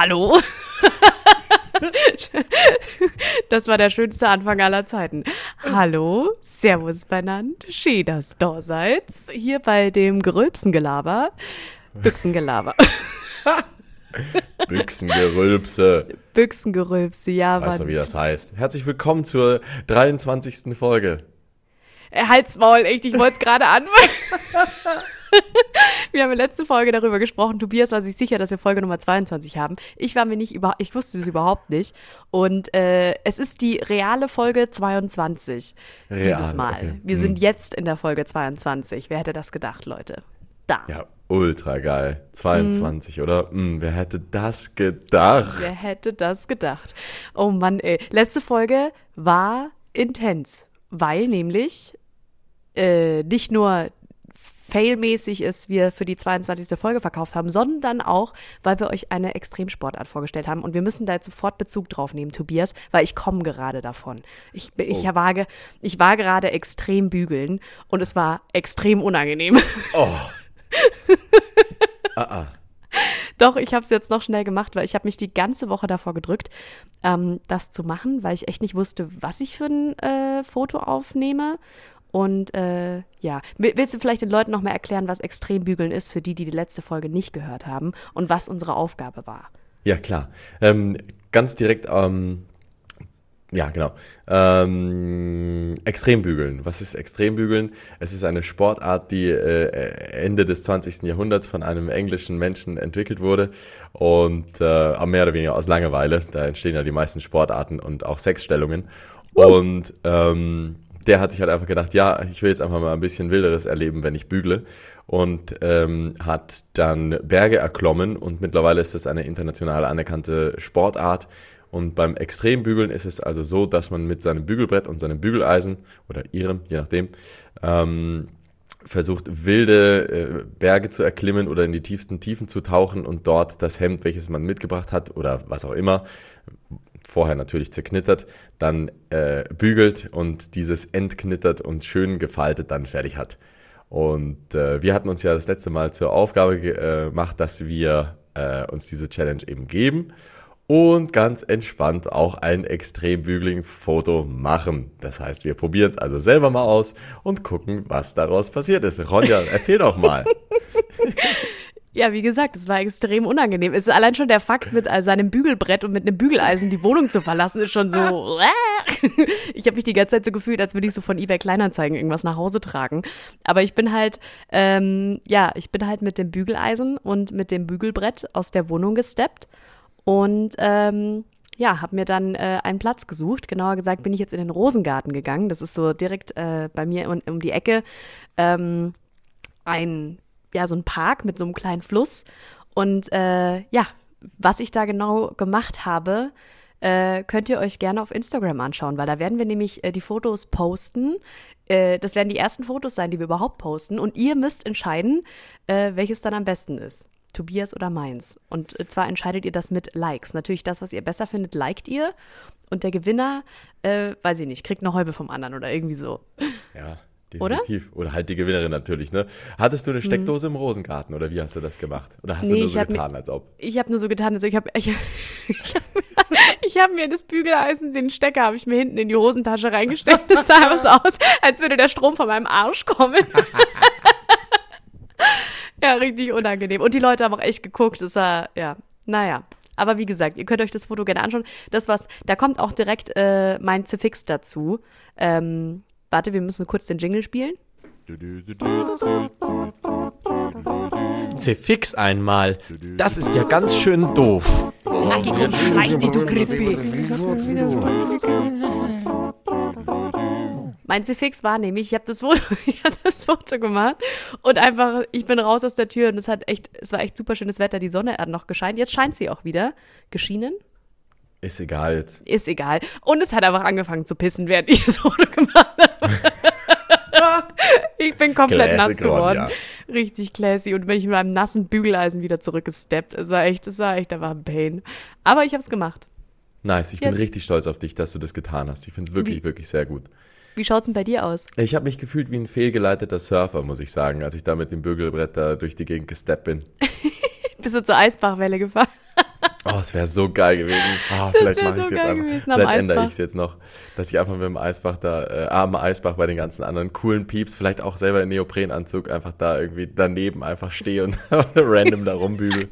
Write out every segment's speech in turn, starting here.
Hallo? Das war der schönste Anfang aller Zeiten. Hallo, Servus benannt, schön, dass da seid. Hier bei dem Gerülpsengelaber. Büchsengelaber. Büchsengerülpse. Büchsengerülpse, ja, Weißt du, wie das heißt? Herzlich willkommen zur 23. Folge. Äh, Halt's Maul, echt, ich wollte es gerade anfangen. Wir haben in der letzten Folge darüber gesprochen. Tobias war sich sicher, dass wir Folge Nummer 22 haben. Ich war mir nicht über, ich wusste es überhaupt nicht. Und äh, es ist die reale Folge 22 dieses Real, Mal. okay. Wir Hm. sind jetzt in der Folge 22. Wer hätte das gedacht, Leute? Da. Ja, ultra geil. 22, oder? Hm, wer hätte das gedacht? Wer hätte das gedacht? Oh Mann, ey. Letzte Folge war intens, weil nämlich äh, nicht nur failmäßig ist, wir für die 22. Folge verkauft haben, sondern auch, weil wir euch eine Extremsportart vorgestellt haben. Und wir müssen da jetzt sofort Bezug drauf nehmen, Tobias, weil ich komme gerade davon. Ich, bin- ich, Oh. war, ich war gerade extrem bügeln und es war extrem unangenehm. Oh. ah, ah. Doch, ich habe es jetzt noch schnell gemacht, weil ich habe mich die ganze Woche davor gedrückt, ähm, das zu machen, weil ich echt nicht wusste, was ich für ein äh, Foto aufnehme. Und äh, ja, Will- willst du vielleicht den Leuten noch mal erklären, was Extrembügeln ist, für die, die die letzte Folge nicht gehört haben und was unsere Aufgabe war? Ja, klar. Ähm, ganz direkt, ähm, ja, genau. Ähm, Extrembügeln. Was ist Extrembügeln? Es ist eine Sportart, die äh, Ende des 20. Jahrhunderts von einem englischen Menschen entwickelt wurde und äh, mehr oder weniger aus Langeweile. Da entstehen ja die meisten Sportarten und auch Sexstellungen. Und ähm, der hat sich halt einfach gedacht, ja, ich will jetzt einfach mal ein bisschen Wilderes erleben, wenn ich bügle. Und ähm, hat dann Berge erklommen und mittlerweile ist das eine international anerkannte Sportart. Und beim Extrembügeln ist es also so, dass man mit seinem Bügelbrett und seinem Bügeleisen oder ihrem, je nachdem, ähm, versucht, wilde äh, Berge zu erklimmen oder in die tiefsten Tiefen zu tauchen und dort das Hemd, welches man mitgebracht hat oder was auch immer, vorher natürlich zerknittert, dann äh, bügelt und dieses entknittert und schön gefaltet dann fertig hat. Und äh, wir hatten uns ja das letzte Mal zur Aufgabe äh, gemacht, dass wir äh, uns diese Challenge eben geben und ganz entspannt auch ein Extrembügling-Foto machen. Das heißt, wir probieren es also selber mal aus und gucken, was daraus passiert ist. Ronja, erzähl doch mal. Ja, wie gesagt, es war extrem unangenehm. Es ist allein schon der Fakt, mit äh, seinem Bügelbrett und mit einem Bügeleisen die Wohnung zu verlassen, ist schon so. ich habe mich die ganze Zeit so gefühlt, als würde ich so von eBay Kleinanzeigen irgendwas nach Hause tragen. Aber ich bin halt, ähm, ja, ich bin halt mit dem Bügeleisen und mit dem Bügelbrett aus der Wohnung gesteppt und ähm, ja, habe mir dann äh, einen Platz gesucht. Genauer gesagt bin ich jetzt in den Rosengarten gegangen. Das ist so direkt äh, bei mir um, um die Ecke. Ähm, ein, ja, so ein Park mit so einem kleinen Fluss. Und äh, ja, was ich da genau gemacht habe, äh, könnt ihr euch gerne auf Instagram anschauen, weil da werden wir nämlich äh, die Fotos posten. Äh, das werden die ersten Fotos sein, die wir überhaupt posten. Und ihr müsst entscheiden, äh, welches dann am besten ist. Tobias oder meins. Und äh, zwar entscheidet ihr das mit Likes. Natürlich das, was ihr besser findet, liked ihr. Und der Gewinner, weiß ich nicht, kriegt eine Häube vom anderen oder irgendwie so. Ja? Definitiv. Oder, halt die Gewinnerin natürlich, ne? Hattest du eine Steckdose im Rosengarten oder wie hast du das gemacht? Oder hast Nee, du nur so hab mir- getan, als ob? Ich habe nur so getan, also ich habe ich, ich hab, ich hab mir das Bügeleisen, den Stecker, habe ich mir hinten in die Hosentasche reingesteckt. Das sah so aus, als würde der Strom von meinem Arsch kommen. ja, richtig unangenehm. Und die Leute haben auch echt geguckt. Das war, ja, naja. Aber wie gesagt, ihr könnt euch das Foto gerne anschauen. Das was, da kommt auch direkt äh, mein Zifix dazu. Ähm, warte, wir müssen kurz den Jingle spielen. C-Fix einmal. Das ist ja ganz schön doof. Nackig und schleich die, du Grippe. Mein C-Fix war nämlich, ich habe das, Foto, ich hab das Foto gemacht und einfach, ich bin raus aus der Tür und es hat echt, es war echt super schönes Wetter. Die Sonne hat noch gescheint. Jetzt scheint sie auch wieder. Geschienen? Ist egal jetzt. Ist egal. Und es hat einfach angefangen zu pissen, während ich das Foto gemacht habe. ich bin komplett Classic nass geworden. Ron, Richtig classy. Und bin ich mit einem nassen Bügeleisen wieder zurückgesteppt. Es war echt, es war echt, da war ein Pain. Aber ich habe es gemacht. Nice, ich Yes. bin richtig stolz auf dich, dass du das getan hast. Ich finde es wirklich, Wie- wirklich sehr gut. Wie schaut's denn bei dir aus? Ich habe mich gefühlt wie ein fehlgeleiteter Surfer, muss ich sagen, als ich da mit dem Bügelbrett da durch die Gegend gesteppt bin. Bist du zur Eisbachwelle gefahren? Oh, es wäre so geil gewesen. Ah, vielleicht mache ich es so jetzt einfach. gewesen Vielleicht ändere ich es jetzt noch, dass ich einfach mit dem Eisbach da, äh, am Eisbach bei den ganzen anderen coolen Pieps, vielleicht auch selber in Neoprenanzug, einfach da irgendwie daneben einfach stehe und random da rumbügel.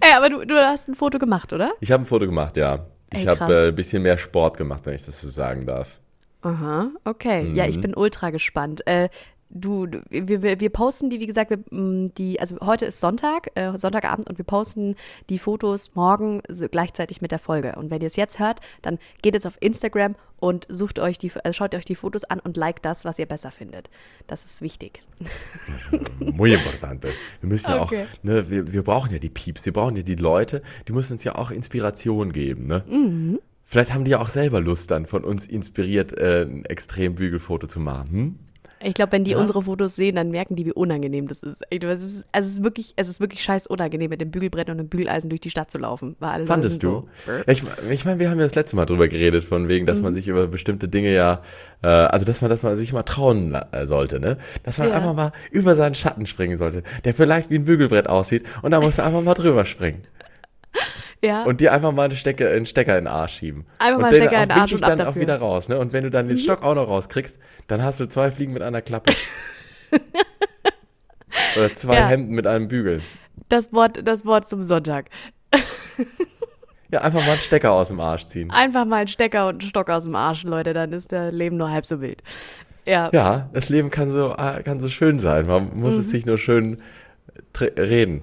Ey, aber du, du hast ein Foto gemacht, oder? Ich habe ein Foto gemacht, ja. Ich habe äh, ein bisschen mehr Sport gemacht, wenn ich das so sagen darf. Aha, okay. Ja, Mhm. ich bin ultra gespannt. Äh, du, wir, wir, wir posten die, wie gesagt, wir, m, die, also heute ist Sonntag, äh, Sonntagabend und wir posten die Fotos morgen so gleichzeitig mit der Folge. Und wenn ihr es jetzt hört, dann geht jetzt auf Instagram und sucht euch die, also schaut euch die Fotos an und liked das, was ihr besser findet. Das ist wichtig. Muy importante. Wir müssen ja Okay. auch, ne, wir, wir brauchen ja die Pieps, wir brauchen ja die Leute, die müssen uns ja auch Inspiration geben, ne? Mhm. Vielleicht haben die ja auch selber Lust dann von uns inspiriert, äh, ein Extrembügelfoto zu machen. Hm? Ich glaube, wenn die Ja. unsere Fotos sehen, dann merken die, wie unangenehm das ist. Es ist, also es ist wirklich, es ist wirklich scheiß unangenehm, mit dem Bügelbrett und dem Bügeleisen durch die Stadt zu laufen. Weil alle Leute Fandest du? So, ich ich meine, wir haben ja das letzte Mal drüber geredet, von wegen, dass man Mhm. sich über bestimmte Dinge ja, äh, also dass man, dass man sich mal trauen äh, sollte, ne? Dass man Ja. einfach mal über seinen Schatten springen sollte, der vielleicht wie ein Bügelbrett aussieht und da musst du einfach mal drüber springen. Ja. Und dir einfach mal eine Stecke, einen Stecker in den Arsch schieben. Einfach und mal den Stecker in den auch Arsch und dann auch dafür. wieder raus, ne? Und wenn du dann den Stock auch noch rauskriegst, dann hast du zwei Fliegen mit einer Klappe. Oder zwei Ja. Hemden mit einem Bügel. das, Wort, das Wort zum Sonntag. Ja, einfach mal einen Stecker aus dem Arsch ziehen. Einfach mal einen Stecker und einen Stock aus dem Arsch, Leute, dann ist das Leben nur halb so wild. Ja, Ja, das Leben kann so, äh, kann so schön sein. Man muss es sich nur schön reden.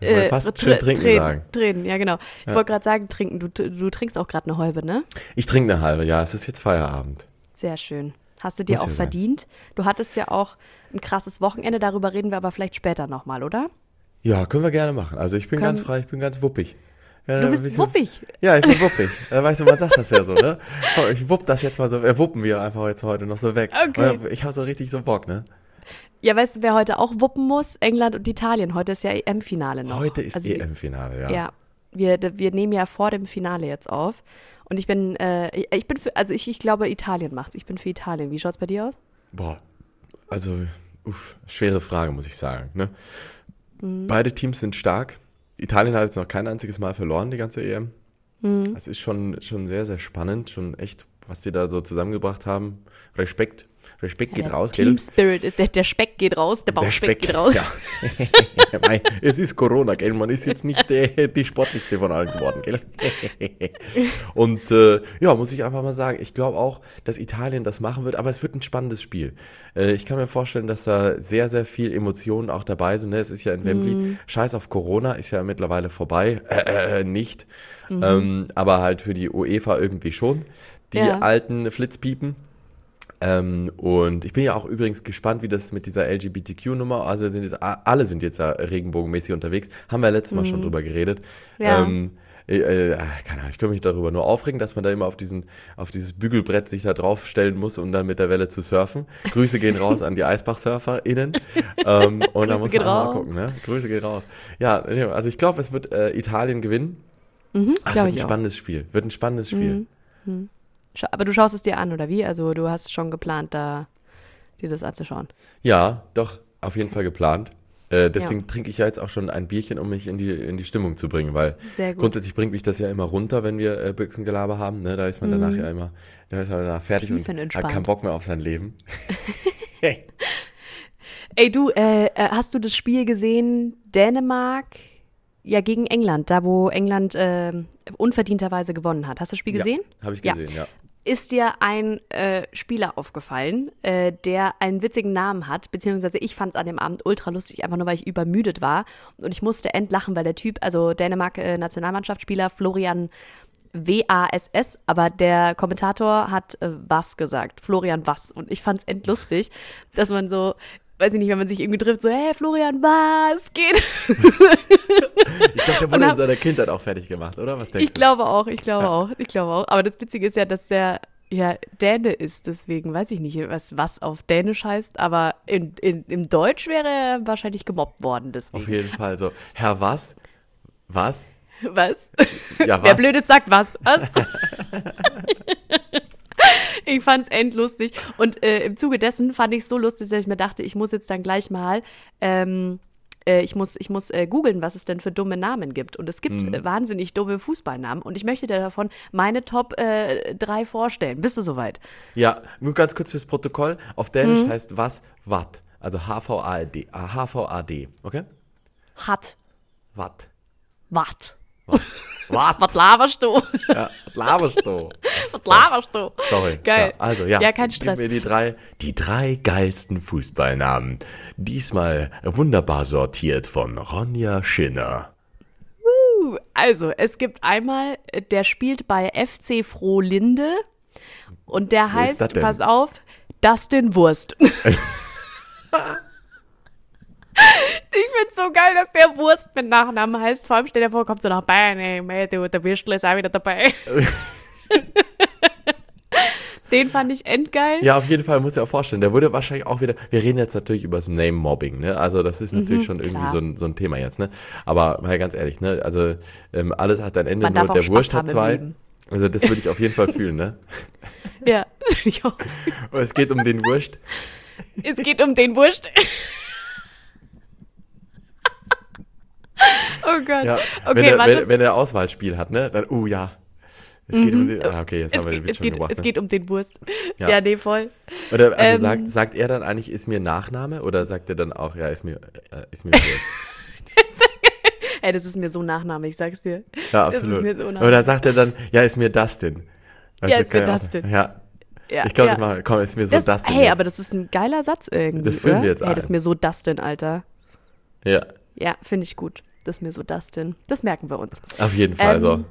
Ich wollte fast Mhm. Äh, schön trinken Tränen, sagen. Tränen, ja genau. Ich wollte gerade sagen, trinken. Du, du trinkst auch gerade eine Häube, ne? Ich trinke eine halbe, ja, es ist jetzt Feierabend. Sehr schön. Hast du dir Muss auch ja sein. verdient? Du hattest ja auch ein krasses Wochenende, darüber reden wir aber vielleicht später nochmal, oder? Ja, können wir gerne machen. Also ich bin Können- ganz frei, ich bin ganz wuppig. Ja, Du bist bisschen- wuppig. Ja, ich bin wuppig. Äh, Weißt du, man sagt das ja so, ne? Komm, ich wupp das jetzt mal so, äh, wuppen wir einfach jetzt heute noch so weg. Okay. Ich habe so richtig so Bock, ne? Ja, weißt du, wer heute auch wuppen muss? England und Italien. Heute ist ja EM-Finale noch. Heute ist Also EM-Finale, ja. Ja, wir, wir nehmen ja vor dem Finale jetzt auf. Und ich bin, äh, ich- bin für, also ich, ich glaube, Italien macht's. Ich bin für Italien. Wie schaut's bei dir aus? Boah, also, uff, schwere Frage, muss ich sagen. Ne? Mhm. Beide Teams sind stark. Italien hat jetzt noch kein einziges Mal verloren, die ganze EM. Mhm. Es ist schon, schon sehr, sehr spannend, schon echt, was die da so zusammengebracht haben. Respekt, Respekt geht der raus, Team gell? Spirit, ist- der, der Speck geht raus, der Bauchspeck geht raus. Ja. Es ist Corona, gell? Man ist jetzt nicht die, die sportlichste von allen geworden, gell? Und äh, ja, muss ich einfach mal sagen, ich glaube auch, dass Italien das machen wird, aber es wird ein spannendes Spiel. Äh, ich kann mir vorstellen, dass da sehr, sehr viel Emotionen auch dabei sind. Ne? Es ist ja in Wembley, Mhm. Scheiß auf Corona, ist ja mittlerweile vorbei. Äh, äh, nicht. Mhm. Ähm, aber halt für die UEFA irgendwie schon. Die Ja. alten Flitzpiepen. Ähm, und ich bin ja auch übrigens gespannt, wie das mit dieser LGBTQ-Nummer, also sind jetzt, alle sind jetzt ja regenbogenmäßig unterwegs, haben wir letztes Mal schon drüber geredet. Mhm. Ja. Ähm, äh, äh, keine Ahnung, ich kann mich darüber nur aufregen, dass man da immer auf, diesen, auf dieses Bügelbrett sich da draufstellen muss, um dann mit der Welle zu surfen. Grüße gehen raus an die EisbachsurferInnen. ähm, und da muss man auch mal gucken, ne? Grüße gehen raus. Ja, also ich glaube, es wird äh, Italien gewinnen. Mhm, Ach, es wird ein ich auch. spannendes Spiel. Wird ein spannendes Spiel. Scha- Aber du schaust es dir an, oder wie? Also du hast schon geplant, da dir das anzuschauen. Ja, doch, auf jeden Fall geplant. Äh, deswegen trinke ich ja jetzt auch schon ein Bierchen, um mich in die, in die Stimmung zu bringen, weil grundsätzlich bringt mich das ja immer runter, wenn wir äh, Büchsengelaber haben. Ne? Da ist man danach ja immer, da ist man danach fertig und hat Tiefenentspannt. keinen Bock mehr auf sein Leben. Ey, du, äh, äh, hast du das Spiel gesehen? Dänemark, ja, gegen England, da wo England äh, unverdienterweise gewonnen hat. Hast du das Spiel gesehen? Ja, Habe ich Ja. gesehen, ja. Ist dir ein äh, Spieler aufgefallen, äh, der einen witzigen Namen hat, beziehungsweise ich fand es an dem Abend ultra lustig, einfach nur weil ich übermüdet war. Und ich musste entlachen, weil der Typ, also Dänemark äh, Nationalmannschaftsspieler Florian W-A-S-S, aber der Kommentator hat äh, was gesagt, Florian was. Und ich fand es endlustig, dass man so, weiß ich nicht, wenn man sich irgendwie trifft, so, hey Florian, was geht? Ich glaube, der wurde hab- in seiner Kindheit auch fertig gemacht, oder? Was denkst Ich glaube auch, ich glaube auch, ich glaube auch. Aber das Witzige ist ja, dass der ja Däne ist, deswegen weiß ich nicht, was, was auf Dänisch heißt, aber in, in, im Deutsch wäre er wahrscheinlich gemobbt worden, du? Auf deswegen. jeden Fall so. Herr was? Was? Was? Ja, Wer was? Blödes sagt was. Was? ich fand es endlustig. Und äh, im Zuge dessen fand ich es so lustig, dass ich mir dachte, ich muss jetzt dann gleich mal, ähm, äh, ich muss, ich muss äh, googeln, was es denn für dumme Namen gibt. Und es gibt Mhm. äh, wahnsinnig dumme Fußballnamen. Und ich möchte dir davon meine Top äh, 3 vorstellen. Bist du soweit? Ja, nur ganz kurz fürs Protokoll. Auf Dänisch Mhm. heißt was Watt. Also H-V-A-D. äh, H-V-A-D. Okay? Hat. Watt. Wat. Watt. Was laberst du? Ja, was laberst du? Was laberst du? Sorry. Geil. Ja, also, ja. Ja, kein Gib Stress. mir die drei, die drei geilsten Fußballnamen. Diesmal wunderbar sortiert von Ronja Schinner. Also, es gibt einmal, der spielt bei FC Frohlinde und der Wo heißt, pass auf, Dustin Wurst. Ich find's so geil, dass der Wurst mit Nachnamen heißt. Vor allem stell dir vor, kommt so nach Bayern, ey, mei, du, der Würstl ist auch wieder dabei. Den fand ich endgeil. Ja, auf jeden Fall muss ich auch vorstellen. Der wurde wahrscheinlich auch wieder. Wir reden jetzt natürlich über das Name-Mobbing, ne? Also, das ist natürlich schon irgendwie Mhm, so ein, so ein Thema jetzt, ne? Aber mal ganz ehrlich, ne? Also, ähm, alles hat ein Ende, Man nur der Wurst hat zwei. Also, das würde ich auf jeden Fall fühlen, ne? Ja, das find ich auch. Und es geht um den Wurst. Es geht um den Wurst. oh Gott. Ja, okay, wenn, er, warte. wenn, wenn er Auswahlspiel hat, ne? Dann, uh, ja. Es geht um den. Ah, okay, jetzt es, haben wir den Witz schon geht, gebracht. es ne? geht um den Wurst. Ja. Ja, nee, voll. Oder also ähm, sagt, sagt er dann eigentlich, ist mir Nachname? Oder sagt er dann auch, ja, ist mir, äh, ist mir Wurst? Ey, das ist mir so Nachname, ich sag's dir. Ja, Das absolut. so. Oder sagt er dann, ja, ist mir Dustin? Weißt Ja, ist mir ja auch- Dustin. Ja, Ja, ich glaube, ja. das machen, komm, ist mir so das, Dustin. Hey, jetzt. aber das ist ein geiler Satz irgendwie. Das füllen oder? wir jetzt Hey, das ist mir so Dustin, Alter. Ja, Ja, finde ich gut. Das ist mir so Dustin. Das merken wir uns. auf jeden Fall. Ähm, so.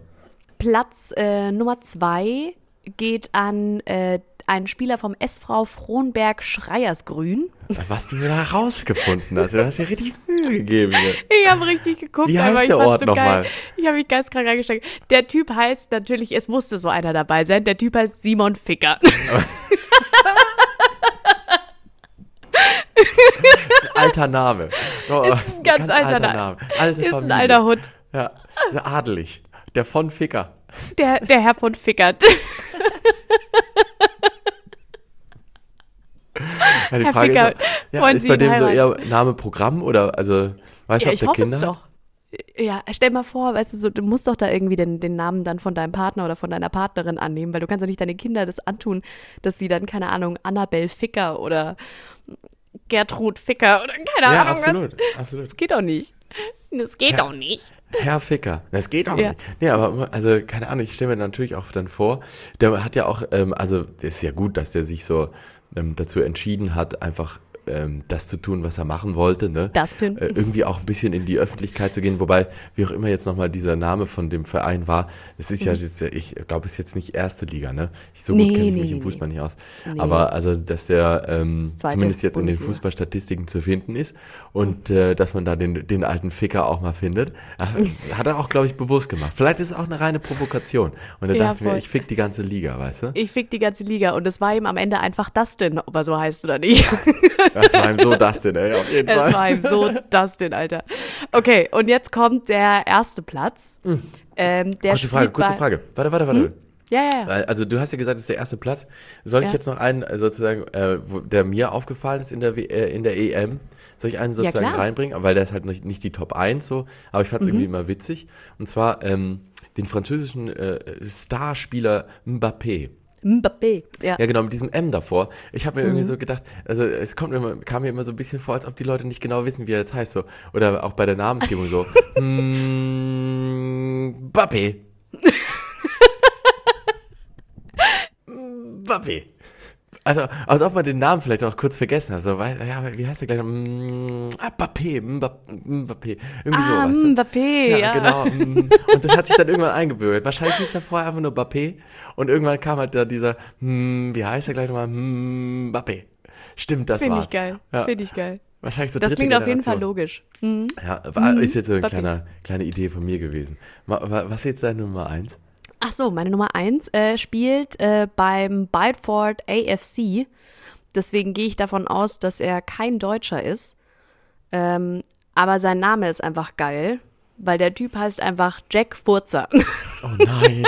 Platz äh, Nummer zwei geht an äh, einen Spieler vom SV Frohnberg Schreiersgrün. Was du mir da rausgefunden hast. Du hast dir richtig Mühe gegeben hier. Ich habe richtig geguckt, Wie aber heißt ich der Ort so nochmal? Ich habe mich geistkrank reingesteckt. Der Typ heißt natürlich, es musste so einer dabei sein. Der Typ heißt Simon Ficker. Alter Name. Oh, Ist ein ganz alter Name. Alte ist ein Familie. alter Hund. Ja, adelig. Der von Ficker. Der, der Herr von Fickert. Ja, die Herr Frage Ficker, ist, ja, ist bei dem so eher Name Programm oder, also, weißt Ja, du, ob ich der es Kinder doch. Ja, stell mal vor, weißt du, so, du musst doch da irgendwie den, den Namen dann von deinem Partner oder von deiner Partnerin annehmen, weil du kannst doch nicht deine Kinder das antun, dass sie dann, keine Ahnung, Annabelle Ficker oder Gertrud Ficker oder keine Ja, Ahnung absolut, was. absolut. Das geht doch nicht. Das geht doch nicht. Herr Ficker. Das geht auch Ja. nicht. Nee, aber also, keine Ahnung, ich stelle mir natürlich auch dann vor, der hat ja auch, ähm, also es ist ja gut, dass der sich so ähm, dazu entschieden hat, einfach ähm, das zu tun, was er machen wollte, ne? Dustin. Äh, irgendwie auch ein bisschen in die Öffentlichkeit zu gehen, wobei, wie auch immer jetzt nochmal dieser Name von dem Verein war, das ist ja jetzt, ich glaube, es ist jetzt nicht erste Liga, ne? Ich, so gut Nee, kenne ich nee, mich im nee, Fußball nicht aus. Aber also, dass der ähm, zweite zumindest jetzt in den Bundesliga. Fußballstatistiken zu finden ist und äh, dass man da den, den alten Ficker auch mal findet, hat er auch, glaube ich, bewusst gemacht. Vielleicht ist es auch eine reine Provokation. Und da Ja, dachte ich mir, ich fick die ganze Liga, weißt du? Ich fick die ganze Liga und es war ihm am Ende einfach Dustin, ob er so heißt oder nicht. Das war ihm so das denn, ey, auf jeden Es Fall. war ihm so Dustin, Alter. Okay, und jetzt kommt der erste Platz. Ähm, der Kurze Frage, kurze Frage. Warte, warte, warte. Ja, ja, ja. Weil, Also du hast ja gesagt, das ist der erste Platz. Soll ich Ja. jetzt noch einen äh, sozusagen, äh, wo, der mir aufgefallen ist in der, W- äh, in der EM, soll ich einen sozusagen klar. reinbringen? Weil der ist halt nicht, nicht die Top 1 so, aber ich fand es Mhm. irgendwie immer witzig. Und zwar ähm, den französischen äh, Starspieler Mbappé. Mbappé. Ja. Ja, genau, mit diesem M davor. Ich habe mir irgendwie so gedacht, also es kommt mir immer, kam mir immer so ein bisschen vor, als ob die Leute nicht genau wissen, wie er jetzt heißt. So. Oder auch bei der Namensgebung so. Mbappé. Mbappé. Also, als ob man den Namen vielleicht auch kurz vergessen hat. So, weil, ja, wie heißt der gleich? noch? Mm, ah, Mbappé, Mbappé. Irgendwie so, Ah, du? Mbappé, ja. Ja, genau. mm. Und das hat sich dann irgendwann eingebürgert. Wahrscheinlich hieß er vorher einfach nur Mbappé. Und irgendwann kam halt da dieser, hm, wie heißt er gleich nochmal? Hm, Mbappé. Stimmt, das Finde war's. ich geil. Ja. Finde ich geil. Wahrscheinlich so Das klingt auf jeden Fall Generation. logisch. Mhm. Ja, war, ist jetzt so eine Mbappé. kleine, kleine Idee von mir gewesen. Was ist jetzt deine Nummer eins? Ach so, meine Nummer eins äh, spielt äh, beim Bideford AFC. Deswegen gehe ich davon aus, dass er kein Deutscher ist. Ähm, aber sein Name ist einfach geil, weil der Typ heißt einfach Jack Furzer. Oh nein.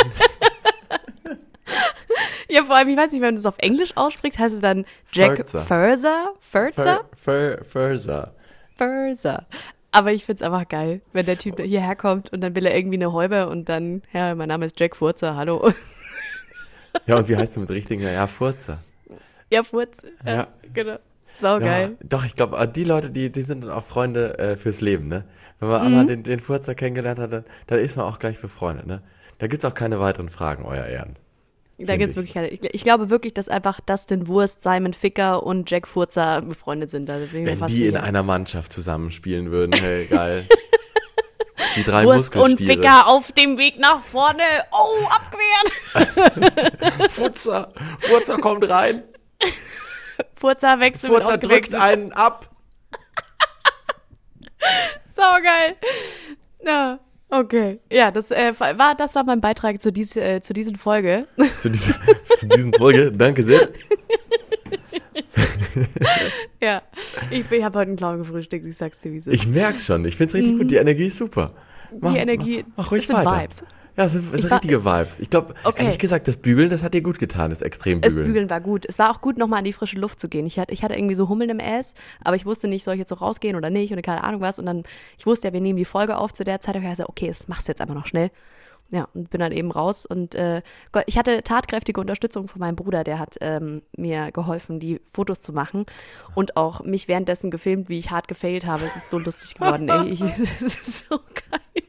ja, vor allem, ich weiß nicht, wenn du es auf Englisch aussprichst, heißt es dann Jack Furzer. Furzer? Furzer? Fur, Fur, Furzer. Furzer. Aber ich finde es einfach geil, wenn der Typ hierher kommt und dann will er irgendwie eine Häube und dann, ja, mein Name ist Jack Furzer, hallo. Ja, und wie heißt du mit richtigen? Ja, Furzer. ja, Furz. Ja, Ja. genau. Sau geil. Ja, doch, ich glaube, die Leute, die, die sind dann auch Freunde äh, fürs Leben, ne? Wenn man Mhm. einmal den, den Furzer kennengelernt hat, dann, dann ist man auch gleich befreundet, ne? Da gibt es auch keine weiteren Fragen, euer Ehren. Da gibt es ich. wirklich keine. Ich, ich glaube wirklich, dass einfach Dustin Wurst, Simon Ficker und Jack Furzer befreundet sind. Wenn die in einer Mannschaft zusammenspielen würden, hey, geil. Die drei Wurst und. Ficker auf dem Weg nach vorne. Oh, abgewehrt. Furzer, Furzer kommt rein, Furzer wechselt Furzer drückt einen ab. Saugeil. Ja, okay. Ja, das, äh, war, das war mein Beitrag zu, dies, äh, zu diesen Folge. Zu dieser, zu diesen Folge, danke sehr. ja, ich, ich habe heute einen Clown gefrühstückt, ich sag's dir, wie es ist. Ich merk's schon, ich find's richtig gut, die Energie ist super. Mach, Mhm. Die Energie, mach, mach ruhig weiter. Vibes. Ja, das sind, das Ich sind war- richtige Vibes. Ich glaube, Okay. ehrlich gesagt, das Bügeln, das hat dir gut getan, das Das Extrembügeln. Bügeln war gut. Es war auch gut, nochmal in die frische Luft zu gehen. Ich hatte, ich hatte irgendwie so Hummeln im Ass, aber ich wusste nicht, soll ich jetzt so rausgehen oder nicht oder keine Ahnung was. Und dann, ich wusste ja, wir nehmen die Folge auf zu der Zeit. Und ich gesagt, okay, das machst du jetzt einfach noch schnell. Ja, und bin dann eben raus. Und äh, Gott, ich hatte tatkräftige Unterstützung von meinem Bruder, der hat ähm, mir geholfen, die Fotos zu machen und auch mich währenddessen gefilmt, wie ich hart gefailt habe. Es ist so lustig geworden, ey. Es ist so geil.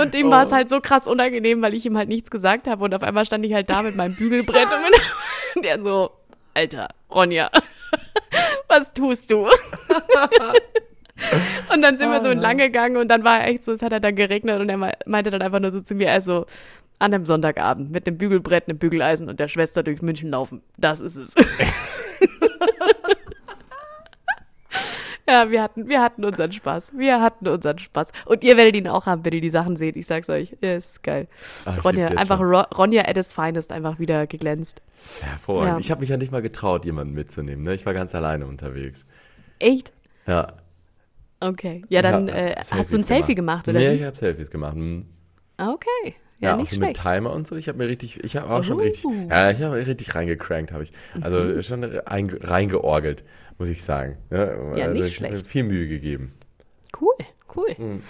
Und ihm war es halt so krass unangenehm, weil ich ihm halt nichts gesagt habe. Und auf einmal stand ich halt da mit meinem Bügelbrett und, bin, und er so, Alter, Ronja, was tust du? und dann sind wir so entlang gegangen und dann war er echt so, es hat halt dann geregnet und er mei- meinte dann einfach nur so zu mir, also an einem Sonntagabend mit einem Bügelbrett, einem Bügeleisen und der Schwester durch München laufen. Das ist es. Ja, wir hatten, wir hatten unseren Spaß. Wir hatten unseren Spaß. Und ihr werdet ihn auch haben, wenn ihr die Sachen seht. Ich sag's euch. Ja, ist geil. Ah, ich Ronja, einfach schon. Ro Ronja at its finest einfach wieder geglänzt. Hervorragend. Ja. Ich habe mich ja nicht mal getraut, jemanden mitzunehmen. Ne? Ich war ganz alleine unterwegs. Echt? Ja. Okay. Ja, dann Ja, äh, hast du ein Selfie gemacht, oder Nee, wie? ich habe Selfies gemacht. Hm. Okay. Ja, Ja, auch nicht so mit. Timer und so. Ich habe mir richtig, ich habe auch schon Uh. richtig, ja, ich habe richtig reingecrankt, habe ich. Also Mhm. schon rein, reingeorgelt, muss ich sagen. Ja, Ja, also nicht schlecht. viel Mühe gegeben. Cool, cool. Mhm.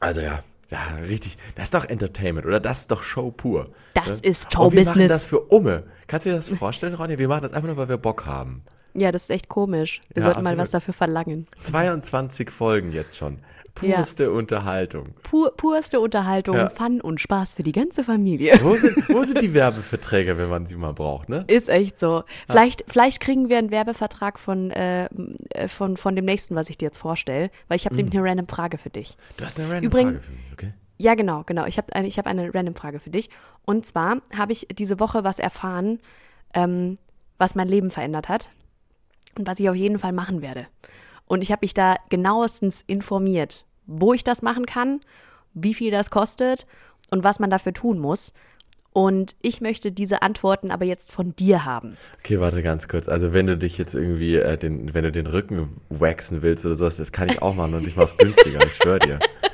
Also ja, ja, richtig. Das ist doch Entertainment oder das ist doch Show pur. Das ne? ist Und wir machen Showbusiness. das für Umme. Kannst du dir das vorstellen, Ronny? Wir machen das einfach nur, weil wir Bock haben. Ja, das ist echt komisch. Wir Ja, sollten mal absolut. was dafür verlangen. 22 Folgen jetzt schon. Purste Unterhaltung. Pur, purste Unterhaltung, Ja. Fun und Spaß für die ganze Familie. Wo sind, wo sind die Werbeverträge, wenn man sie mal braucht, ne? Ist echt so. Vielleicht, vielleicht kriegen wir einen Werbevertrag von, äh, äh, von, von dem nächsten, was ich dir jetzt vorstelle, weil ich habe nämlich eine random Frage für dich. Du hast eine random Übrigens- Frage für mich, okay? Ja, genau, genau. Ich habe eine, ich hab eine random Frage für dich. Und zwar habe ich diese Woche was erfahren, ähm, was mein Leben verändert hat und was ich auf jeden Fall machen werde. Und ich habe mich da genauestens informiert, wo ich das machen kann, wie viel das kostet und was man dafür tun muss. Und ich möchte diese Antworten aber jetzt von dir haben. Okay, warte ganz kurz. Also wenn du dich jetzt irgendwie, äh, den, wenn du den Rücken waxen willst oder sowas, das kann ich auch machen und ich mach's günstiger, ich schwöre dir.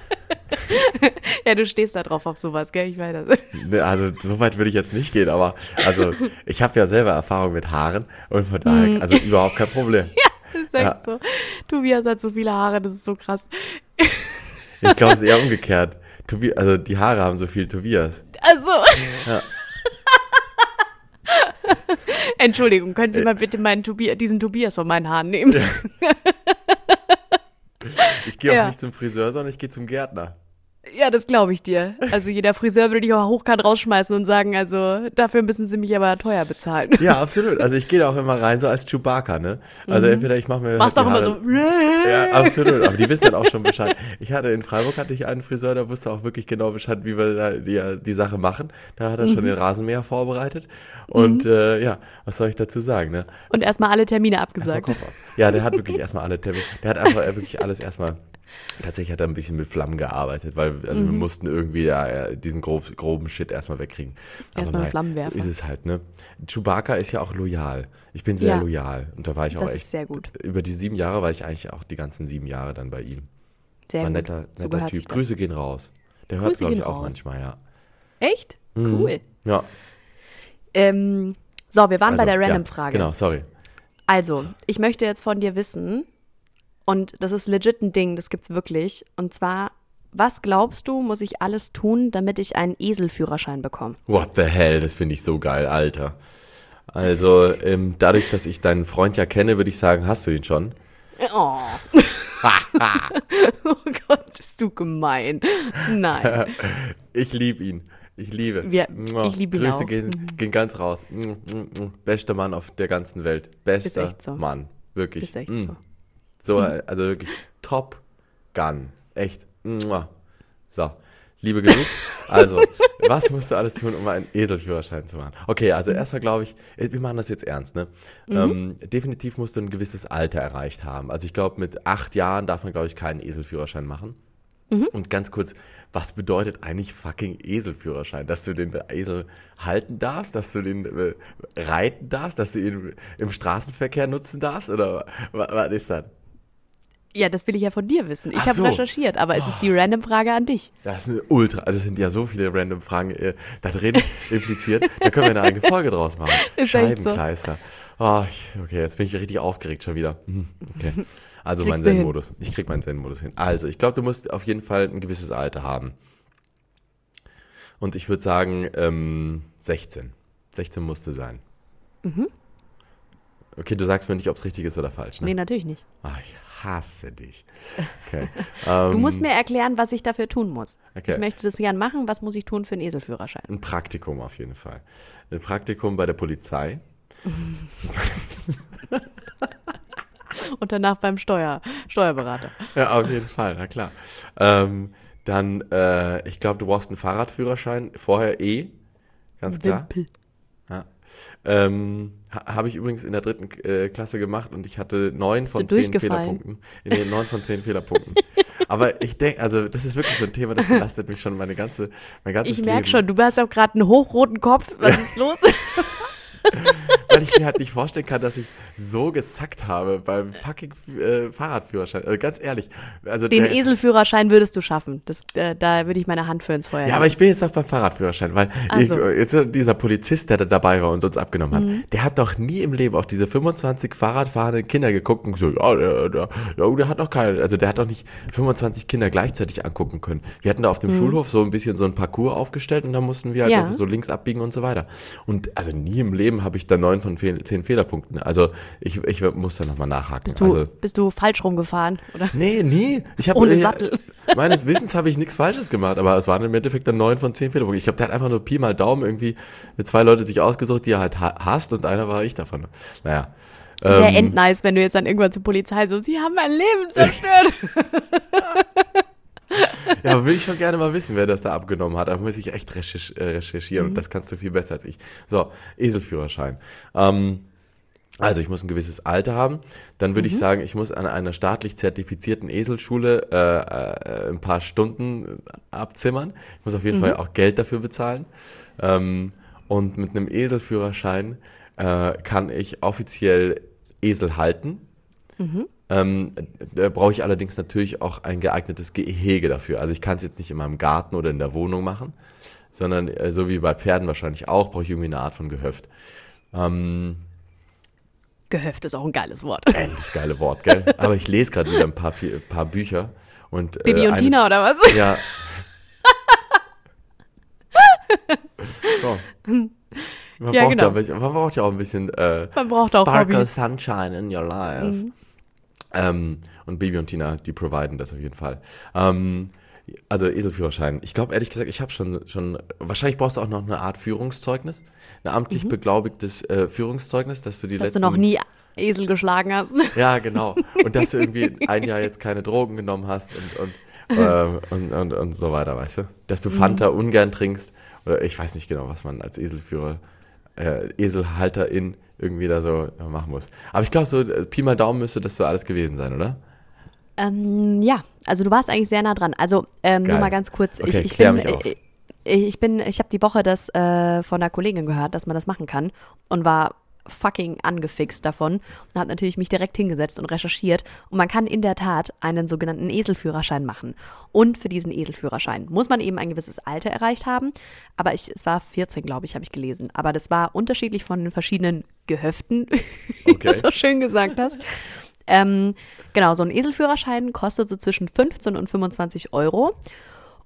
Ja, du stehst da drauf auf sowas, gell? Ich weiß das. Ne, Also so weit würde ich jetzt nicht gehen, aber also ich habe ja selber Erfahrung mit Haaren und von daher, also überhaupt kein Problem. Das ist echt Ja. so. Tobias hat so viele Haare, das ist so krass. Ich glaube, es ist eher umgekehrt. Tobi also die Haare haben so viel Tobias. Also. Ja. Entschuldigung, können Sie mal bitte meinen Tobi diesen Tobias von meinen Haaren nehmen? Ich gehe auch Ja. nicht zum Friseur, sondern ich gehe zum Gärtner. Ja, das glaube ich dir. Also jeder Friseur würde dich auch hochkant rausschmeißen und sagen, also dafür müssen sie mich aber teuer bezahlen. Ja, absolut. Also ich gehe da auch immer rein, so als Chewbacca, ne? Also entweder ich mache mir. Mhm. Machst halt auch immer so. Ja, absolut. Aber die wissen dann auch schon Bescheid. Ich hatte in Freiburg hatte ich einen Friseur, der wusste auch wirklich genau Bescheid, wie wir da die, die Sache machen. Da hat er Mhm. schon den Rasenmäher vorbereitet. Und äh, ja, was soll ich dazu sagen, ne? Und erstmal alle Termine Erstmal abgesagt. Koffer. Ja, der hat wirklich erstmal alle Termine. Der hat einfach äh, wirklich alles erstmal. Tatsächlich hat er ein bisschen mit Flammen gearbeitet, weil also Mhm. wir mussten irgendwie ja, äh, diesen grob, groben Shit erstmal wegkriegen. Erstmal nein, Flammenwerfer. So ist es halt, ne? Chewbacca ist ja auch loyal. Ich bin sehr Ja. loyal. Und da war ich auch Das echt. ist sehr gut. Über die sieben Jahre war ich eigentlich auch die ganzen sieben Jahre dann bei ihm. Sehr War ein gut. netter, so netter gehört Typ. Grüße gehen raus. Der hört, Grüße glaube ich, auch raus. manchmal, ja. Echt? Mhm. Cool. Ja. Ähm, so, wir waren Also, bei der ja, Random-Frage. Genau, sorry. Also, ich möchte jetzt von dir wissen, und das ist legit ein Ding, das gibt's wirklich. Und zwar, was glaubst du, muss ich alles tun, damit ich einen Eselführerschein bekomme? What the hell, das finde ich so geil, Alter. Also, ähm, dadurch, dass ich deinen Freund ja kenne, würde ich sagen, hast du ihn schon? Oh. oh Gott, bist du gemein. Nein. Ich liebe ihn. Ich liebe. Wir- ich liebe ihn Grüße auch. Mhm. Gehen, gehen ganz raus. Bester Mann auf der ganzen Welt. Bester so. Mann. Wirklich. Ist echt Mm. so. So, also wirklich Top Gun. Echt. So, Liebe genug. Also, was musst du alles tun, um einen Eselführerschein zu machen? Okay, also Mhm. erstmal glaube ich, äh, wir machen das jetzt ernst, ne? Ähm, definitiv musst du ein gewisses Alter erreicht haben. Also ich glaube, mit acht Jahren darf man, glaube ich, keinen Eselführerschein machen. Mhm. Und ganz kurz, was bedeutet eigentlich fucking Eselführerschein? Dass du den Esel halten darfst, dass du den äh, reiten darfst, dass du ihn im Straßenverkehr nutzen darfst? Oder wa- was ist das? Ja, das will ich ja von dir wissen. Ich habe so. Recherchiert, aber es ist die Random-Frage an dich. Das ist eine Ultra, also es sind ja so viele random Fragen äh, da drin impliziert. Da können wir eine eigene Folge draus machen. Ist echt so. Scheibenkleister. Oh, okay, jetzt bin ich richtig aufgeregt schon wieder. Hm, Okay. Also mein. Zen-Modus. Ich krieg meinen Zen-Modus hin. Also, ich glaube, du musst auf jeden Fall ein gewisses Alter haben. Und ich würde sagen, ähm, 16. 16 musste sein. Mhm. Okay, du sagst mir nicht, ob es richtig ist oder falsch. Ne? Nee, natürlich nicht. Ach, ich hasse dich. Okay. Du Ähm, musst mir erklären, was ich dafür tun muss. Okay. Ich möchte das gern machen. Was muss ich tun für einen Eselführerschein? Ein Praktikum auf jeden Fall. Ein Praktikum bei der Polizei. Und danach beim Steuer, Steuerberater. Ja, auf jeden Fall, na klar. Ähm, dann, äh, ich glaube, du brauchst einen Fahrradführerschein. Vorher eh, ganz klar. Wimpel. Ähm, ha, Habe ich übrigens in der dritten äh, Klasse gemacht und ich hatte neun von zehn? Fehlerpunkten. Nee, neun von zehn Fehlerpunkten. Aber ich denke, also das ist wirklich so ein Thema, das belastet mich schon meine ganze, mein ganzes Ich Leben. merke schon, du hast auch gerade einen hochroten Kopf. Was ist los? Weil ich mir halt nicht vorstellen kann, dass ich so gesackt habe beim fucking äh, Fahrradführerschein. Also ganz ehrlich. Also Den der, Eselführerschein würdest du schaffen. Das, äh, da würde ich meine Hand für ins Feuer Ja, legen. aber ich bin jetzt noch beim Fahrradführerschein, weil ich, so. Mhm. jetzt, dieser Polizist, der da dabei war und uns abgenommen hat, der hat doch nie im Leben auf diese 25 Fahrradfahrenden Kinder geguckt und gesagt, ja, der, der, der hat doch keine, also der hat doch nicht 25 Kinder gleichzeitig angucken können. Wir hatten da auf dem Schulhof so ein bisschen so ein Parcours aufgestellt und da mussten wir halt Mhm. Ja. so links abbiegen und so weiter. Und also nie im Leben habe ich da neun von zehn Fehlerpunkten. Also ich, ich muss da nochmal nachhaken. bist, du, also, bist du falsch rumgefahren? Oder? Nee, nie. Ich hab, Ohne äh, Sattel. Meines Wissens habe ich nichts Falsches gemacht, aber es waren im Endeffekt dann neun von zehn Fehlerpunkten. Ich glaube, der hat einfach nur Pi mal Daumen irgendwie mit zwei Leute sich ausgesucht, die er halt ha hasst und einer war ich davon. Naja. Wäre Ähm, endnice, wenn du jetzt dann irgendwann zur Polizei so, sie haben mein Leben zerstört. ja, will ich schon gerne mal wissen, wer das da abgenommen hat. Da muss ich echt recherch äh, recherchieren Mhm. und das kannst du viel besser als ich. So, Eselführerschein. Ähm, also ich muss ein gewisses Alter haben. Dann würde Mhm. ich sagen, ich muss an einer staatlich zertifizierten Eselschule äh, äh, ein paar Stunden abzimmern. Ich muss auf jeden Mhm. Fall auch Geld dafür bezahlen. Ähm, und mit einem Eselführerschein äh, kann ich offiziell Esel halten. Ähm, da brauche ich allerdings natürlich auch ein geeignetes Gehege dafür. Also ich kann es jetzt nicht in meinem Garten oder in der Wohnung machen, sondern äh, so wie bei Pferden wahrscheinlich auch, brauche ich irgendwie eine Art von Gehöft. Ähm, Gehöft ist auch ein geiles Wort. Ey, das geile Wort, gell? Aber ich lese gerade wieder ein paar, viel- paar Bücher. Und, Bibi äh, und eines- Tina oder was? Ja. so. Man, Ja, braucht genau. ja ein bisschen, man braucht ja auch ein bisschen äh, Man braucht auch Sparkle Hobbys. Sunshine in your life. Ähm, und Bibi und Tina, die providen das auf jeden Fall. Ähm, Also Eselführerschein. Ich glaube ehrlich gesagt, ich habe schon, schon, wahrscheinlich brauchst du auch noch eine Art Führungszeugnis, ein amtlich beglaubigtes äh, Führungszeugnis, dass du die Mhm. Dass letzten... du noch nie Esel geschlagen hast. Ja, genau. Und dass du irgendwie ein Jahr jetzt keine Drogen genommen hast und, und, ähm, und, und, und so weiter, weißt du? Dass du Fanta Mhm. ungern trinkst oder ich weiß nicht genau, was man als Eselführer, äh, Eselhalterin irgendwie da so äh, machen muss. Aber ich glaube, so äh, Pi mal Daumen müsste das so alles gewesen sein, oder? Ähm, ja, also du warst eigentlich sehr nah dran. Also ähm, nur mal ganz kurz. Okay, ich, ich klär bin, äh, ich bin, ich habe die Woche das äh, von einer Kollegin gehört, dass man das machen kann und war fucking angefixt davon und habe natürlich mich direkt hingesetzt und recherchiert und man kann in der Tat einen sogenannten Eselführerschein machen und für diesen Eselführerschein muss man eben ein gewisses Alter erreicht haben, aber ich, es war 14, glaube ich, habe ich gelesen, aber das war unterschiedlich von den verschiedenen Gehöften, wie Okay. du so schön gesagt hast. Ähm, genau, so ein Eselführerschein kostet so zwischen 15 und 25 Euro.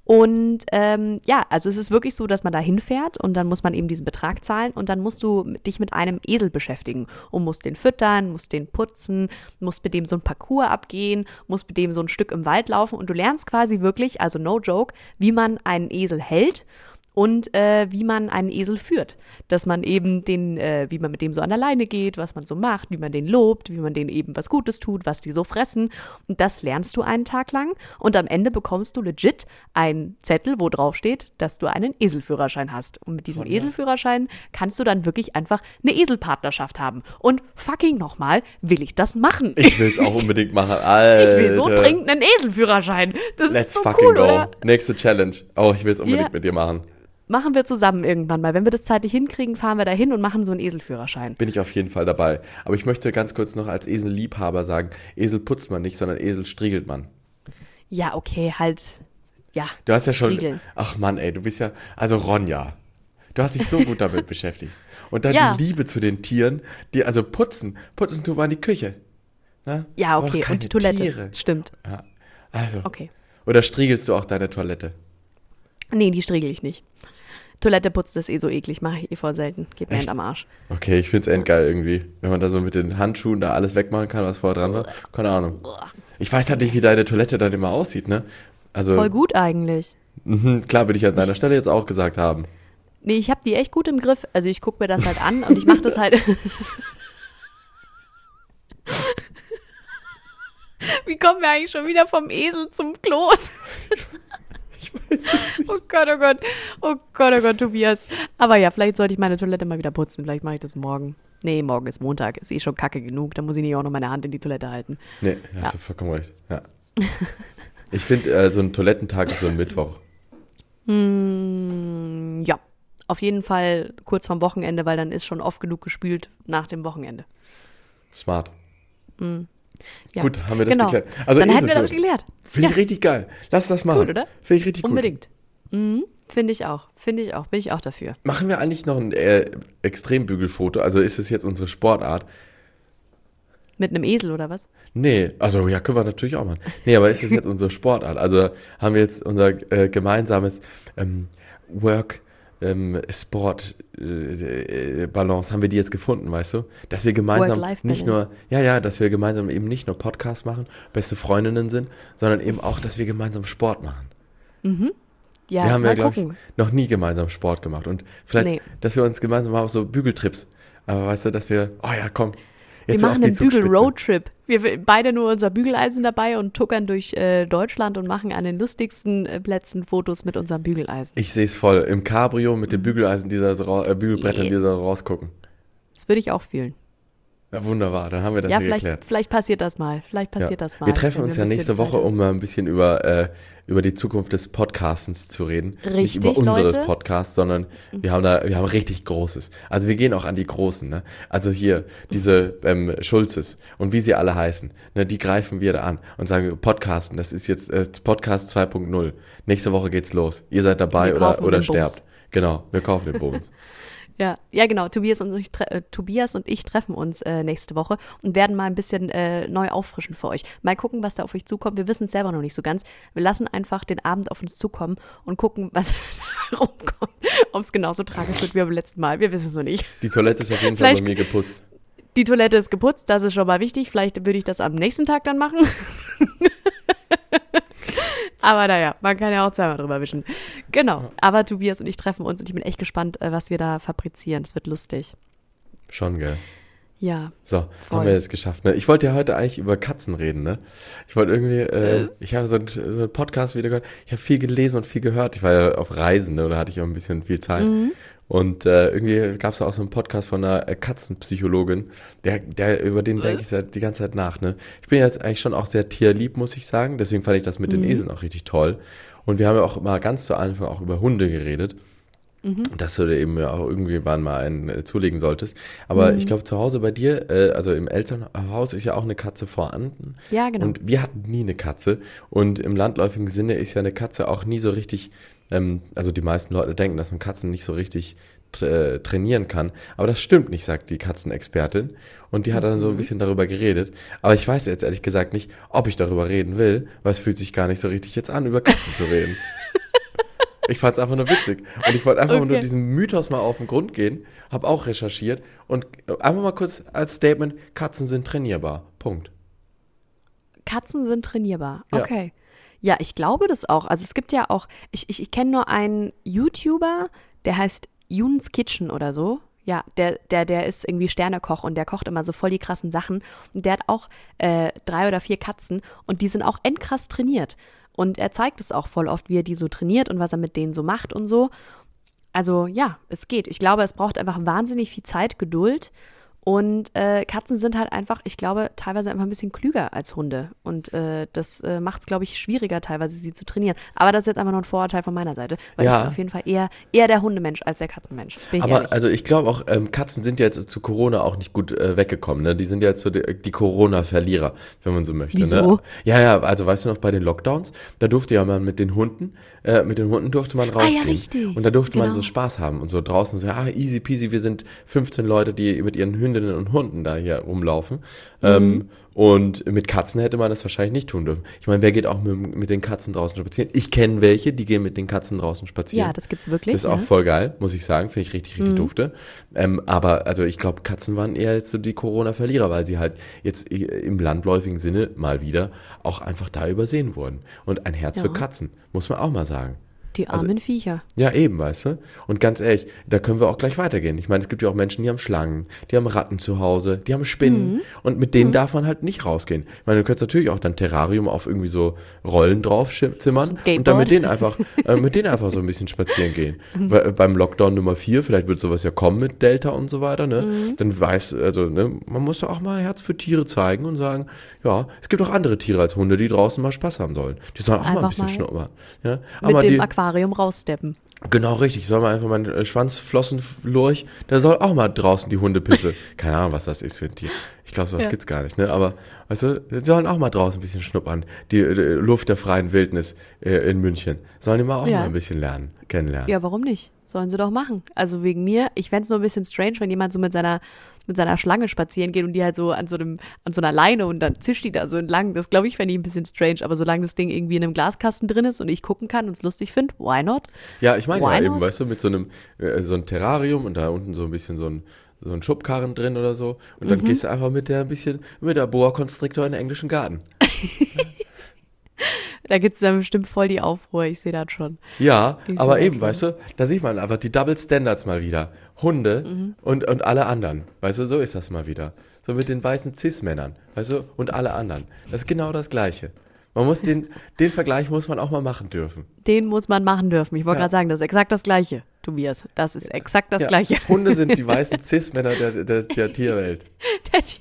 Und ähm, ja, also es ist wirklich so, dass man da hinfährt und dann muss man eben diesen Betrag zahlen und dann musst du dich mit einem Esel beschäftigen und musst den füttern, musst den putzen, musst mit dem so ein Parcours abgehen, musst mit dem so ein Stück im Wald laufen und du lernst quasi wirklich, also no joke, wie man einen Esel hält und äh, wie man einen Esel führt. Dass man eben den, äh, wie man mit dem so an der Leine geht, was man so macht, wie man den lobt, wie man denen eben was Gutes tut, was die so fressen. Und das lernst du einen Tag lang. Und am Ende bekommst du legit einen Zettel, wo drauf steht, dass du einen Eselführerschein hast. Und mit diesem Eselführerschein kannst du dann wirklich einfach eine Eselpartnerschaft haben. Und fucking nochmal, will ich das machen? Ich will es auch unbedingt machen. Alter. Ich will so dringend einen Eselführerschein. Das Let's ist so fucking cool, go. oder? Nächste Challenge. Oh, ich will es unbedingt Ja. mit dir machen. Machen wir zusammen irgendwann mal. Wenn wir das zeitlich hinkriegen, fahren wir da hin und machen so einen Eselführerschein. Bin ich auf jeden Fall dabei. Aber ich möchte ganz kurz noch als Eselliebhaber sagen, Esel putzt man nicht, sondern Esel striegelt man. Ja, okay, halt. Ja. Du hast ja schon. Striegeln. Ach Mann, ey, du bist ja. Also Ronja. Du hast dich so gut damit beschäftigt. Und dann Ja. die Liebe zu den Tieren, die also putzen. Putzen tut man die Küche. Ne? Ja, okay. Und die Toilette. Tiere. Stimmt. Ja. Also. Okay. Oder striegelst du auch deine Toilette? Nee, die striegel ich nicht. Toilette putzt ist eh so eklig, mache ich eh voll selten. Geht mir Echt? Am Arsch. Okay, ich find's endgeil irgendwie. Wenn man da so mit den Handschuhen da alles wegmachen kann, was vorher dran war. Keine Ahnung. Ich weiß halt nicht, wie deine Toilette dann immer aussieht, ne? Also, Voll gut eigentlich. Mhm, klar würde ich an deiner Stelle jetzt auch gesagt haben. Nee, ich habe die echt gut im Griff. Also ich gucke mir das halt an und ich mache das halt. Wie kommen wir eigentlich schon wieder vom Esel zum Kloß? Oh Gott, oh Gott. Oh Gott, oh Gott, Tobias. Aber ja, vielleicht sollte ich meine Toilette mal wieder putzen. Vielleicht mache ich das morgen. Nee, morgen ist Montag. Ist eh schon kacke genug. Da muss ich nicht auch noch meine Hand in die Toilette halten. Nee, hast du vollkommen recht. Ja. Ich finde, äh, so ein Toilettentag ist so ein Mittwoch. Mm, ja, auf jeden Fall kurz vorm Wochenende, weil dann ist schon oft genug gespült nach dem Wochenende. Smart. Ja. Gut, haben wir das genau. geklärt. Also dann hätten wir das Eselführerschein. geklärt. Finde Ja. ich richtig geil. Lass das machen. Gut, oder? Finde ich richtig gut. Unbedingt. Mhm, Finde ich auch. Finde ich auch. Bin ich auch dafür. Machen wir eigentlich noch ein äh, Extrembügelfoto? Also ist es jetzt unsere Sportart? Mit einem Esel oder was? Nee, also ja, können wir natürlich auch machen. Nee, aber ist es jetzt unsere Sportart? Also haben wir jetzt unser äh, gemeinsames ähm, Work, ähm, Sport, äh, äh, haben wir die jetzt gefunden, weißt du? Dass wir gemeinsam nicht nur, ja, ja, dass wir gemeinsam eben nicht nur Podcast machen, beste Freundinnen sind, sondern eben auch, dass wir gemeinsam Sport machen. Ja, wir haben ja, glaube ich, noch nie gemeinsam Sport gemacht. Und vielleicht, Nee. dass wir uns gemeinsam mal auf so Bügeltrips, aber weißt du, dass wir, oh ja, komm, jetzt auf machen die einen. Bügel-Roadtrip. Wir wir beide nur unser Bügeleisen dabei und tuckern durch äh, Deutschland und machen an den lustigsten äh, Plätzen Fotos mit unserem Bügeleisen. Ich sehe es voll. Im Cabrio mit den Bügeleisen, die da so äh, Bügelbrettern, die Yes. da rausgucken. Das würde ich auch fühlen. Ja, wunderbar, dann haben wir das ja, vielleicht, geklärt. vielleicht passiert das mal. Vielleicht Ja. passiert das mal. Wir treffen uns ein ja nächste Woche, um mal ein bisschen über, äh, über die Zukunft des Podcastens zu reden. Nicht Richtig, über unseres Leute. Podcasts, sondern wir haben da, wir haben richtig Großes. Also wir gehen auch an die Großen, ne? Also hier, diese ähm, Schulzes und wie sie alle heißen, ne, die greifen wir da an und sagen, Podcasten, das ist jetzt äh, Podcast 2.0. Nächste Woche geht's los. Ihr seid dabei Wir oder, oder Bums. sterbt. Genau, wir kaufen den Bogen. Ja, ja, genau. Tobias und ich, äh, Tobias und ich treffen uns äh, nächste Woche und werden mal ein bisschen äh, neu auffrischen für euch. Mal gucken, was da auf euch zukommt. Wir wissen es selber noch nicht so ganz. Wir lassen einfach den Abend auf uns zukommen und gucken, was rumkommt. Ob es genauso tragisch wird wie beim letzten Mal. Wir wissen es noch nicht. Die Toilette ist auf jeden Fall bei mir geputzt. Die Toilette ist geputzt, das ist schon mal wichtig. Vielleicht würde ich das am nächsten Tag dann machen. Aber naja, man kann ja auch zweimal drüber wischen. Genau. Aber Tobias und ich treffen uns und ich bin echt gespannt, äh, was wir da fabrizieren. Das wird lustig. Schon, gell? Ja. So, Voll. haben wir jetzt geschafft. Ne? Ich wollte ja heute eigentlich über Katzen reden, ne? Ich wollte irgendwie, äh, ich habe so, ein, so einen Podcast wieder gehört. Ich habe viel gelesen und viel gehört. Ich war ja auf Reisen, ne? Da hatte ich auch ein bisschen viel Zeit. Mhm. Und äh, irgendwie gab es auch so einen Podcast von einer äh, Katzenpsychologin, der, der, über den denke ich seit die ganze Zeit nach. Ne? Ich bin jetzt eigentlich schon auch sehr tierlieb, muss ich sagen. Deswegen fand ich das mit den Mhm. Eseln auch richtig toll. Und wir haben ja auch mal ganz zu Anfang auch über Hunde geredet. Mhm. Dass du dir eben ja auch irgendwann mal einen äh, zulegen solltest. Aber Mhm. ich glaube, zu Hause bei dir, äh, also im Elternhaus, ist ja auch eine Katze vorhanden. Ja, genau. Und wir hatten nie eine Katze. Und im landläufigen Sinne ist ja eine Katze auch nie so richtig, ähm, also die meisten Leute denken, dass man Katzen nicht so richtig tra äh, trainieren kann. Aber das stimmt nicht, sagt die Katzenexpertin. Und die hat dann so Mhm. ein bisschen darüber geredet. Aber ich weiß jetzt ehrlich gesagt nicht, ob ich darüber reden will, weil es fühlt sich gar nicht so richtig jetzt an, über Katzen zu reden. Ich fand es einfach nur witzig. Und ich wollte einfach nur Okay. diesem Mythos mal auf den Grund gehen, habe auch recherchiert und einfach mal kurz als Statement, Katzen sind trainierbar. Punkt. Katzen sind trainierbar. Okay. Ja, ich glaube das auch. Also es gibt ja auch, ich, ich, ich kenne nur einen YouTuber, der heißt Junes Kitchen oder so. Ja, der, der, der ist irgendwie Sternekoch und der kocht immer so voll die krassen Sachen. Und der hat auch äh, drei oder vier Katzen und die sind auch endkrass trainiert. Und er zeigt es auch voll oft, wie er die so trainiert und was er mit denen so macht und so. Also ja, es geht. Ich glaube, es braucht einfach wahnsinnig viel Zeit, Geduld. Und äh, Katzen sind halt einfach, ich glaube, teilweise einfach ein bisschen klüger als Hunde. Und äh, das äh, macht es, glaube ich, schwieriger, teilweise sie zu trainieren. Aber das ist jetzt einfach nur ein Vorurteil von meiner Seite. Weil Ja. ich bin auf jeden Fall eher, eher der Hundemensch als der Katzenmensch. Bin Aber ehrlich. also ich glaube auch, ähm, Katzen sind ja jetzt zu Corona auch nicht gut äh, weggekommen. Ne? Die sind ja jetzt so die, die Corona-Verlierer, wenn man so möchte. Ne? Wieso? Ja, ja, also weißt du noch, bei den Lockdowns, da durfte ja man mit den Hunden, äh, mit den Hunden durfte man Ah, ja, rausgehen. richtig. Und da durfte man Genau. so Spaß haben und so draußen so, ah, easy peasy, wir sind 15 Leute, die mit ihren Hündinnen und Hunden da hier rumlaufen. Mhm. Ähm, und mit Katzen hätte man das wahrscheinlich nicht tun dürfen. Ich meine, wer geht auch mit, mit den Katzen draußen spazieren? Ich kenne welche, die gehen mit den Katzen draußen spazieren. ja, das gibt's wirklich. Das ist auch ja. voll geil, muss ich sagen. Finde ich richtig, Mhm. richtig dufte. Ähm, aber also ich glaube, Katzen waren eher jetzt so die Corona-Verlierer, weil sie halt jetzt im landläufigen Sinne mal wieder auch einfach da übersehen wurden. Und ein Herz Ja. für Katzen, muss man auch mal sagen. Die also- armen Viecher. Ja, eben, weißt du? Und ganz ehrlich, da können wir auch gleich weitergehen. Ich meine, es gibt ja auch Menschen, die haben Schlangen, die haben Ratten zu Hause, die haben Spinnen Mhm. und mit denen darf man halt nicht rausgehen. Ich meine, du könntest natürlich auch dein Terrarium auf irgendwie so Rollen drauf zimmern So und dann mit denen einfach, äh, mit denen einfach so ein bisschen spazieren gehen. Mhm. Weil, äh, beim Lockdown Nummer 4, vielleicht wird sowas ja kommen mit Delta und so weiter, ne? Mhm. Dann weiß, also, ne, man muss auch mal Herz für Tiere zeigen und sagen, ja, es gibt auch andere Tiere als Hunde, die draußen mal Spaß haben sollen. Die sollen auch mal ein Einfach bisschen schnuppern. Ja? Mit Aber dem die, Aquarium raussteppen. Genau, richtig. Soll man einfach mal einen äh, Schwanzflossenlurch, der soll auch mal draußen die Hundepisse. Keine Ahnung, was das ist für ein Tier. Ich glaube, sowas Ja. gibt's gar nicht, ne? Aber, weißt du, die sollen auch mal draußen ein bisschen schnuppern. Die, äh, Luft der freien Wildnis äh, in München. Sollen die mal auch Ja. mal ein bisschen lernen, kennenlernen. Ja, warum nicht? Sollen sie doch machen. Also wegen mir, ich fände es nur ein bisschen strange, wenn jemand so mit seiner, mit seiner Schlange spazieren geht und die halt so an so einem, an so einer Leine und dann zischt die da so entlang. Das glaube ich, fände ich ein bisschen strange. Aber solange das Ding irgendwie in einem Glaskasten drin ist und ich gucken kann und es lustig finde, why not? Ja, ich meine ja eben, not? weißt du, mit so einem, äh, so einem Terrarium und da unten so ein bisschen so ein, so ein Schubkarren drin oder so. Und Mhm. dann gehst du einfach mit der ein bisschen, mit der Boa Constrictor in den englischen Garten. Da gibt es dann bestimmt voll die Aufruhr, ich sehe das schon. Ja, aber eben, schon. weißt du, da sieht man einfach die Double Standards mal wieder. Hunde Mhm. und, und alle anderen. Weißt du, so ist das mal wieder. So mit den weißen Cis-Männern, weißt du, und alle anderen. Das ist genau das Gleiche. Man muss den, den Vergleich muss man auch mal machen dürfen. Den muss man machen dürfen. Ich wollte Ja. gerade sagen, das ist exakt das Gleiche, Tobias. Das ist exakt das Ja, Gleiche. Hunde sind die weißen Cis-Männer der, der, der Tierwelt. Der Tier-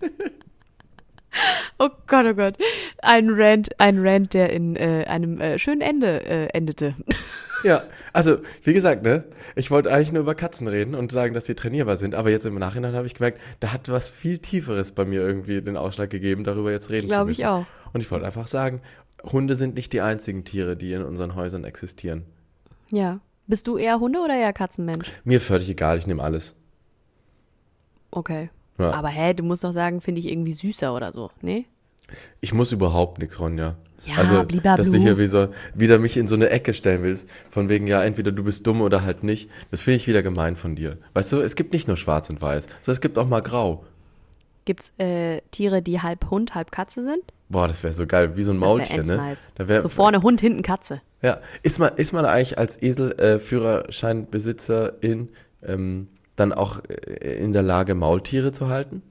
Oh Gott, oh Gott. Ein Rant, ein Rant, der in äh, einem äh, schönen Ende äh, endete. Ja, also, wie gesagt, ne, ich wollte eigentlich nur über Katzen reden und sagen, dass sie trainierbar sind, aber jetzt im Nachhinein habe ich gemerkt, da hat was viel Tieferes bei mir irgendwie den Ausschlag gegeben, darüber jetzt reden zu Glaube müssen. ich auch. Und ich wollte einfach sagen, Hunde sind nicht die einzigen Tiere, die in unseren Häusern existieren. Ja. Bist du eher Hunde- oder eher Katzenmensch? Mir völlig egal, ich nehme alles. Okay. Ja. Aber hä, du musst doch sagen, finde ich irgendwie süßer oder so, ne? Ich muss überhaupt nichts, Ronja. Ja, also, dass du hier wie so, wieder mich in so eine Ecke stellen willst, von wegen, ja, entweder du bist dumm oder halt nicht, das finde ich wieder gemein von dir. Weißt du, es gibt nicht nur schwarz und weiß, sondern es gibt auch mal grau. Gibt es äh, Tiere, die halb Hund, halb Katze sind? Boah, das wäre so geil, wie so ein Maultier, ne? nice. Da wär, so vorne Hund, hinten Katze. Ja, ist man, ist man eigentlich als Esel-Führerscheinbesitzerin ähm, dann auch äh, in der Lage, Maultiere zu halten?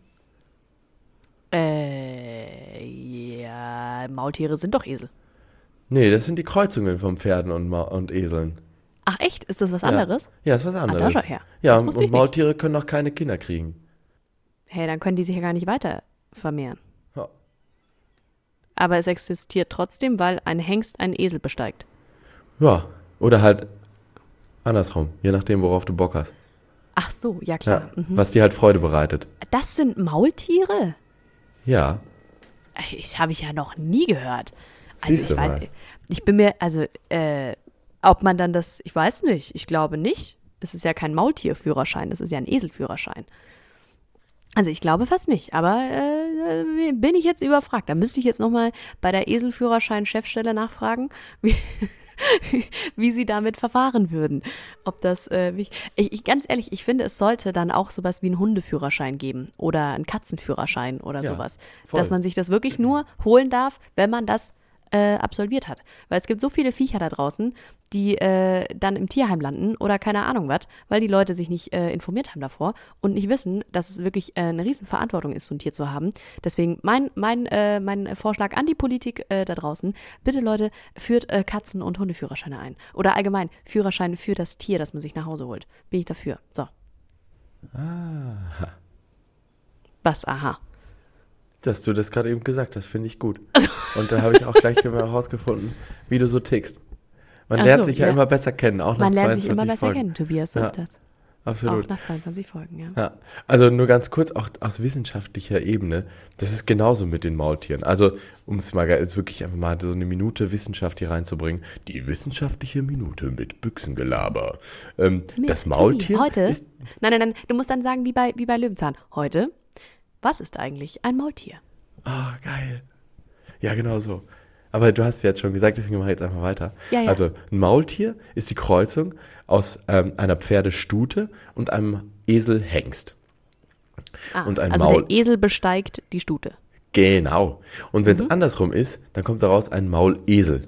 Äh, ja, Maultiere sind doch Esel. Nee, das sind die Kreuzungen von Pferden und, Ma und Eseln. Ach echt? Ist das was Ja. anderes? Ja, ist was da anderes. schau her. Ja, und, Maultiere können auch keine Kinder kriegen. Hey, dann können die sich ja gar nicht weiter vermehren. Ja. Aber es existiert trotzdem, weil ein Hengst einen Esel besteigt. ja, oder halt andersrum, je nachdem, worauf du Bock hast. Ach so, ja Ja, klar. Mhm. Was dir halt Freude bereitet. Das sind Maultiere? Ja, Ich habe ich ja noch nie gehört. Also Siehst ich du weiß, mal. ich bin mir, also, äh, ob man dann das, ich weiß nicht, ich glaube nicht. Es ist ja kein Maultierführerschein, es ist ja ein Eselführerschein. Also ich glaube fast nicht, aber äh, bin ich jetzt überfragt. Da müsste ich jetzt nochmal bei der Eselführerschein-Chefstelle nachfragen, wie, wie sie damit verfahren würden. Ob das, äh, ich, ich, ganz ehrlich, ich finde, es sollte dann auch sowas wie einen Hundeführerschein geben oder einen Katzenführerschein oder Ja, sowas. voll. Dass man sich das wirklich nur holen darf, wenn man das äh, absolviert hat. Weil es gibt so viele Viecher da draußen, die äh, dann im Tierheim landen oder keine Ahnung was, weil die Leute sich nicht äh, informiert haben davor und nicht wissen, dass es wirklich äh, eine riesen Verantwortung ist, so ein Tier zu haben. Deswegen mein, mein, äh, mein Vorschlag an die Politik äh, da draußen, bitte Leute, führt Katzen- und Hundeführerscheine ein. Oder allgemein Führerscheine für das Tier, das man sich nach Hause holt. Bin ich dafür. So. Was, aha. Dass du das gerade eben gesagt hast, finde ich gut. Und da habe ich auch gleich herausgefunden, wie du so tickst. Man Ach lernt so, sich ja, ja. immer besser kennen, auch nach Man lernt 22 sich immer besser Folgen. kennen, Tobias, so Ja. ist das. Absolut. Auch nach 22 Folgen, ja. Ja, also nur ganz kurz, auch aus wissenschaftlicher Ebene, das ist genauso mit den Maultieren. Also, um es mal jetzt wirklich einfach mal so eine Minute Wissenschaft hier reinzubringen, die wissenschaftliche Minute mit Büchsengelaber. Ähm, Mit das. Maultier Heute? ist, Nein, nein, nein. Du musst dann sagen, wie bei, wie bei Löwenzahn. Heute, was ist eigentlich ein Maultier? ah, geil. Ja, genau so. Aber du hast es jetzt schon gesagt, deswegen mache ich jetzt einfach weiter. Ja, ja. Also, ein Maultier ist die Kreuzung aus ähm, einer Pferdestute und einem Eselhengst. Ah, Und ein also Maul. der Esel besteigt die Stute. Genau. Und wenn es Mhm. andersrum ist, dann kommt daraus ein Maulesel.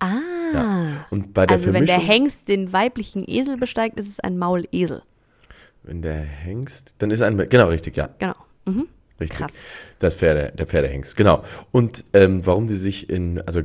Ah. Ja. Und bei der Also wenn der Vermischung, Hengst den weiblichen Esel besteigt, ist es ein Maulesel. Wenn der Hengst, dann ist ein, genau, richtig, ja, Genau. Mhm. richtig. Krass. Das Pferde, der Pferdehengst, genau. Und ähm, warum die sich in, also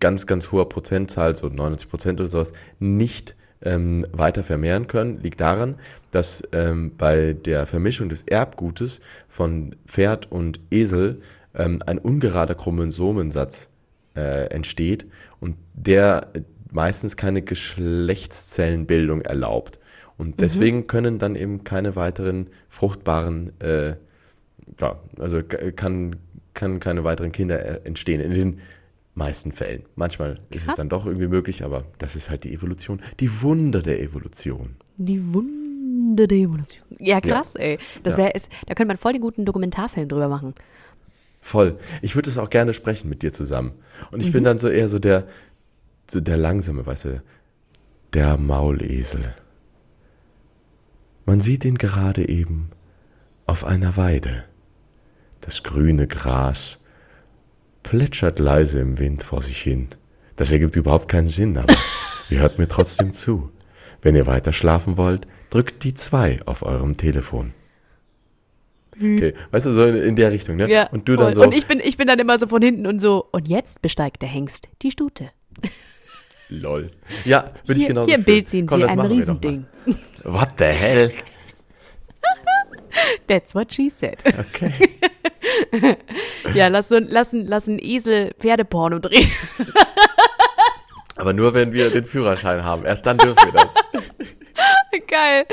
ganz, ganz hoher Prozentzahl, so 90 Prozent oder sowas, nicht ähm, weiter vermehren können, liegt daran, dass ähm, bei der Vermischung des Erbgutes von Pferd und Esel ähm, ein ungerader Chromosomensatz äh, entsteht und der äh, meistens keine Geschlechtszellenbildung erlaubt. Und deswegen können dann eben keine weiteren fruchtbaren, äh, ja, also kann, kann keine weiteren Kinder äh, entstehen in den meisten Fällen. Manchmal ist es Krass. dann doch irgendwie möglich, aber das ist halt die Evolution, die Wunder der Evolution. Die Wunde der Evolution. Ja, krass, ey. Das Ja. wäre, da könnte man voll den guten Dokumentarfilm drüber machen. Voll. Ich würde es auch gerne sprechen mit dir zusammen. Und ich bin dann so eher so der, so der langsame, weißt du, der Maulesel. Man sieht ihn gerade eben auf einer Weide. Das grüne Gras plätschert leise im Wind vor sich hin. Das ergibt überhaupt keinen Sinn, aber ihr hört mir trotzdem zu. Wenn ihr weiter schlafen wollt, drückt die 2 auf eurem Telefon. Okay, weißt du, so in, der Richtung, ne? und du dann voll. so. Und ich bin, ich bin dann immer so von hinten und so, und jetzt besteigt der Hengst die Stute. Lol. Ja, würde ich genauso hier. Bild sehen Komm, Sie ein. Riesending. What the hell? That's what she said. Okay. Ja, lass, so, lass, ein- lass einen Esel Pferdeporno drehen. Aber nur, wenn wir den Führerschein haben. Erst dann dürfen wir das. Geil.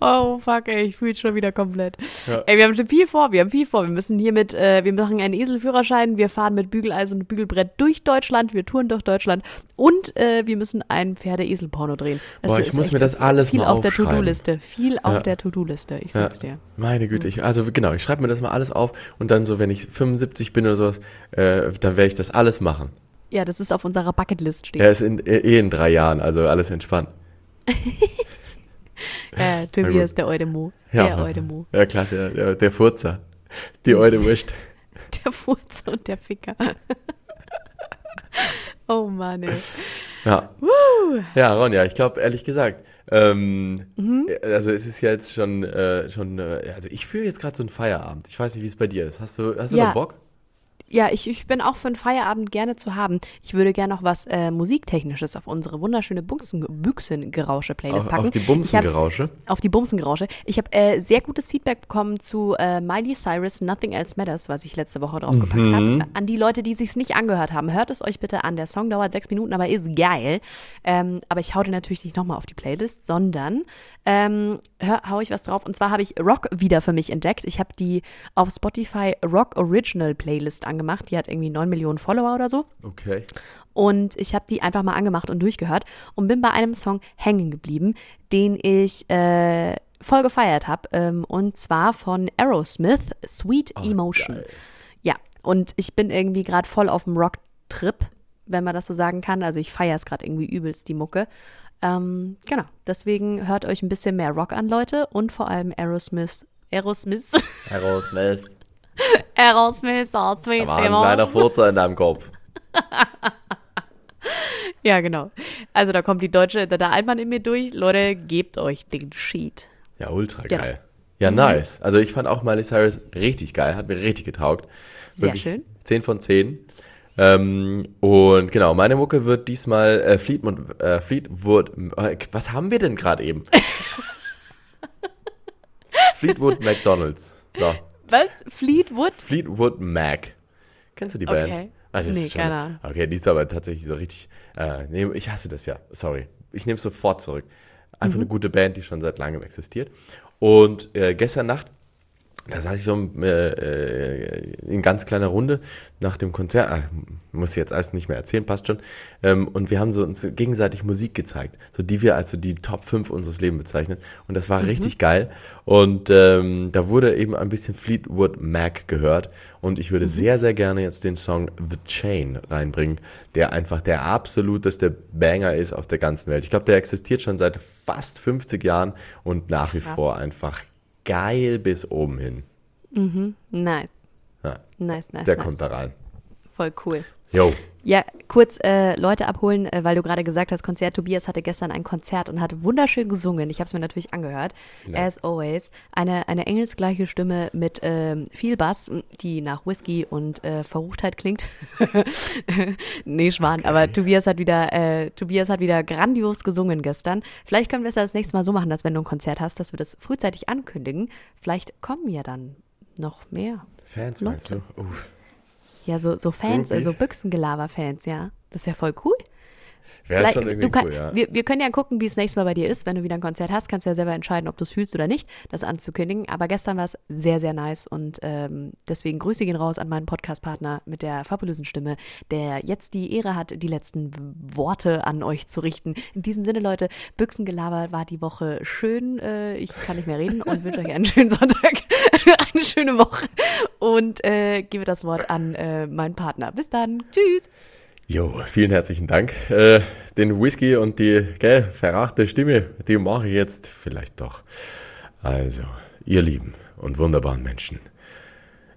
Oh, fuck, ey, ich fühle es schon wieder komplett. Ja. Ey, wir haben schon viel vor, wir haben viel vor. Wir müssen hier mit, äh, wir machen einen Eselführerschein, wir fahren mit Bügeleisen und Bügelbrett durch Deutschland, wir touren durch Deutschland und äh, wir müssen ein Pferde-Esel-Porno drehen. Das Boah, ich muss mir das alles viel mal auf der aufschreiben. To-Do-Liste. Viel auf Ja. der To-Do-Liste, ich Ja. sag's dir. Meine Güte, ich, also genau, ich schreibe mir das mal alles auf und dann so, wenn ich 75 bin oder sowas, äh, dann werde ich das alles machen. Ja, das ist auf unserer Bucketlist stehen. Er ist in, eh in drei Jahren, also alles entspannt. Äh, Tobias, der Eudemo. Ja, Der Eudemo. ja klar, der, der, der Furzer. Die alte Wurst. Der Furz und der Ficker. oh Mann, ey. Ja. Ja, Ronja, ich glaube, ehrlich gesagt, ähm, Mhm. also es ist ja jetzt schon, äh, schon äh, also ich fühle jetzt gerade so einen Feierabend. Ich weiß nicht, wie es bei dir ist. Hast du, hast du Ja. noch Bock? Ja, ich, ich bin auch für einen Feierabend gerne zu haben. Ich würde gerne noch was äh, Musiktechnisches auf unsere wunderschöne Büchsengerausche-Playlist packen. auf die Bumsengerausche? Auf die Bumsengerausche. Ich habe äh, sehr gutes Feedback bekommen zu äh, Miley Cyrus Nothing Else Matters, was ich letzte Woche draufgepackt Mhm. habe. An die Leute, die sich's nicht angehört haben, hört es euch bitte an. Der Song dauert sechs Minuten, aber ist geil. Ähm, aber ich hau den natürlich nicht nochmal auf die Playlist, sondern ähm, hör, hau ich was drauf. Und zwar habe ich Rock wieder für mich entdeckt. Ich habe die auf Spotify Rock Original Playlist angemacht. Die hat irgendwie 9 Millionen Follower oder so. Okay. Und ich habe die einfach mal angemacht und durchgehört und bin bei einem Song hängen geblieben, den ich äh, voll gefeiert habe. Ähm, und zwar von Aerosmith, Sweet Emotion. geil. Ja, und ich bin irgendwie gerade voll auf dem Rock-Trip, wenn man das so sagen kann. Also ich feiere es gerade irgendwie übelst, die Mucke. Ähm, genau, deswegen hört euch ein bisschen mehr Rock an, Leute. Und vor allem Aerosmith. Aerosmith. Aerosmith. Sweet Da war ein kleiner. Furzer in deinem Kopf. Ja, genau. Also da kommt die deutsche, der, der Altmann in mir durch. Leute, gebt euch den Sheet. Ja, ultra Genau. geil. Ja, nice. Also ich fand auch Miley Cyrus richtig geil, hat mir richtig getaugt. Sehr schön. 10 von 10. Ähm, und genau, meine Mucke wird diesmal äh, Fleetwood, äh, Fleetwood, äh, was haben wir denn gerade eben? Fleetwood McDonalds. So, Was? Fleetwood? Fleetwood Mac. Kennst du die Band? Okay. Ah, das Nee, ist schon, keine Ahnung. Okay, die ist aber tatsächlich so richtig. Äh, nee, ich hasse das ja. Sorry. Ich nehme es sofort zurück. Einfach Mhm. eine gute Band, die schon seit langem existiert. Und äh, gestern Nacht, da saß ich so äh, äh, in ganz kleiner Runde nach dem Konzert. Ah, muss ich jetzt alles nicht mehr erzählen, passt schon. Ähm, und wir haben so uns gegenseitig Musik gezeigt, so die wir als so die Top 5 unseres Lebens bezeichnen. Und das war richtig geil. Und ähm, da wurde eben ein bisschen Fleetwood Mac gehört. Und ich würde sehr, sehr gerne jetzt den Song The Chain reinbringen, der einfach der absoluteste Banger ist auf der ganzen Welt. Ich glaube, der existiert schon seit fast 50 Jahren und nach wie vor einfach geil bis oben hin. Nice. Ja, Nice, nice, der nice. kommt da rein. Voll cool. Yo. Ja, kurz äh, Leute abholen, äh, weil du gerade gesagt hast, Konzert. Tobias hatte gestern ein Konzert und hat wunderschön gesungen. Ich habe es mir natürlich angehört. Dank. As always. Eine, eine engelsgleiche Stimme mit ähm, viel Bass, die nach Whisky und äh, Verruchtheit klingt. nee, Schwan. Aber Tobias hat wieder, äh, Tobias hat wieder grandios gesungen gestern. Vielleicht können wir es ja das nächste Mal so machen, dass wenn du ein Konzert hast, dass wir das frühzeitig ankündigen. Vielleicht kommen ja dann noch mehr. Fans, Leute. meinst du? Uff. Ja, so, so Fans, also Büchsengelaber-Fans, ja. Das wäre voll cool. Wäre schon irgendwie kann, cool, ja. wir, wir können ja gucken, wie es nächstes Mal bei dir ist. Wenn du wieder ein Konzert hast, kannst du ja selber entscheiden, ob du es fühlst oder nicht, das anzukündigen. Aber gestern war es sehr, sehr nice und ähm, deswegen Grüße gehen raus an meinen Podcast-Partner mit der fabulösen Stimme, der jetzt die Ehre hat, die letzten Worte an euch zu richten. In diesem Sinne, Leute, Büchsengelaber war die Woche schön. Äh, ich kann nicht mehr reden und wünsche euch einen schönen Sonntag, eine schöne Woche und äh, gebe das Wort an äh, meinen Partner. Bis dann. Tschüss. Jo, vielen herzlichen Dank. Äh, den Whisky und die gell, verrachte Stimme, die mache ich jetzt vielleicht doch. Also, ihr Lieben und wunderbaren Menschen,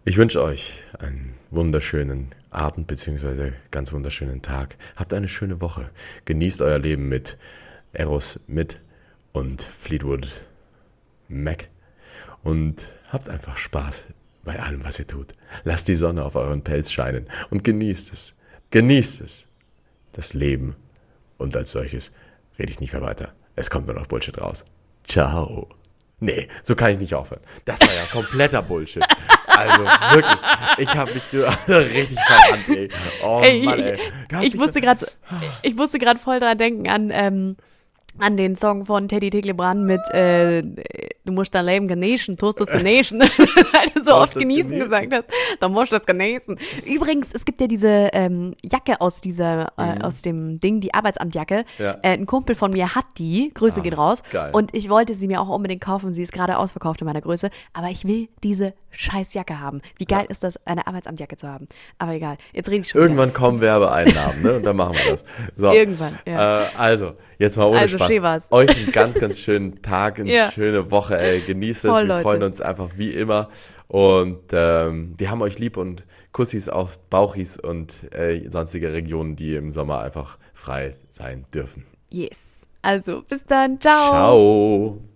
ich wünsche euch einen wunderschönen Abend bzw. ganz wunderschönen Tag. Habt eine schöne Woche. Genießt euer Leben mit Eros mit und Fleetwood Mac und habt einfach Spaß bei allem, was ihr tut. Lasst die Sonne auf euren Pelz scheinen und genießt es. Genießt es. Das Leben. Und als solches rede ich nicht mehr weiter. Es kommt nur noch Bullshit raus. Ciao. Nee, so kann ich nicht aufhören. Das war ja kompletter Bullshit. Also wirklich, ich habe mich richtig verrannt, ey. Oh Ey, Mann, ey. Ich musste gerade ich musste gerade voll dran denken an ähm, an den Song von Teddy Teglebran mit äh, du musst dein Leben genießen, tust es genießen, weil du so oft genießen, genießen. gesagt hast, dann musst du das genießen. Übrigens, es gibt ja diese ähm, Jacke aus dieser äh, aus dem Ding, die Arbeitsamtjacke. Mhm. Ja. Äh, ein Kumpel von mir hat die, Grüße Ah, gehen raus. geil. Und ich wollte sie mir auch unbedingt kaufen, sie ist gerade ausverkauft in meiner Größe, aber ich will diese scheiß Jacke haben. Wie geil ist das, eine Arbeitsamtjacke zu haben? Aber egal, jetzt rede ich schon wieder. Irgendwann kommen Werbeeinnahmen, ne? Und dann machen wir das. So. Irgendwann, ja. Äh, also, Jetzt mal ohne Also, Spaß. Euch einen ganz, ganz schönen Tag, eine Ja. schöne Woche, ey. Genießt es. Voll, Wir Leute. freuen uns einfach wie immer. Und ähm, wir haben euch lieb und Kussis auf Bauchis und äh, sonstige Regionen, die im Sommer einfach frei sein dürfen. Yes. Also, bis dann. Ciao. Ciao.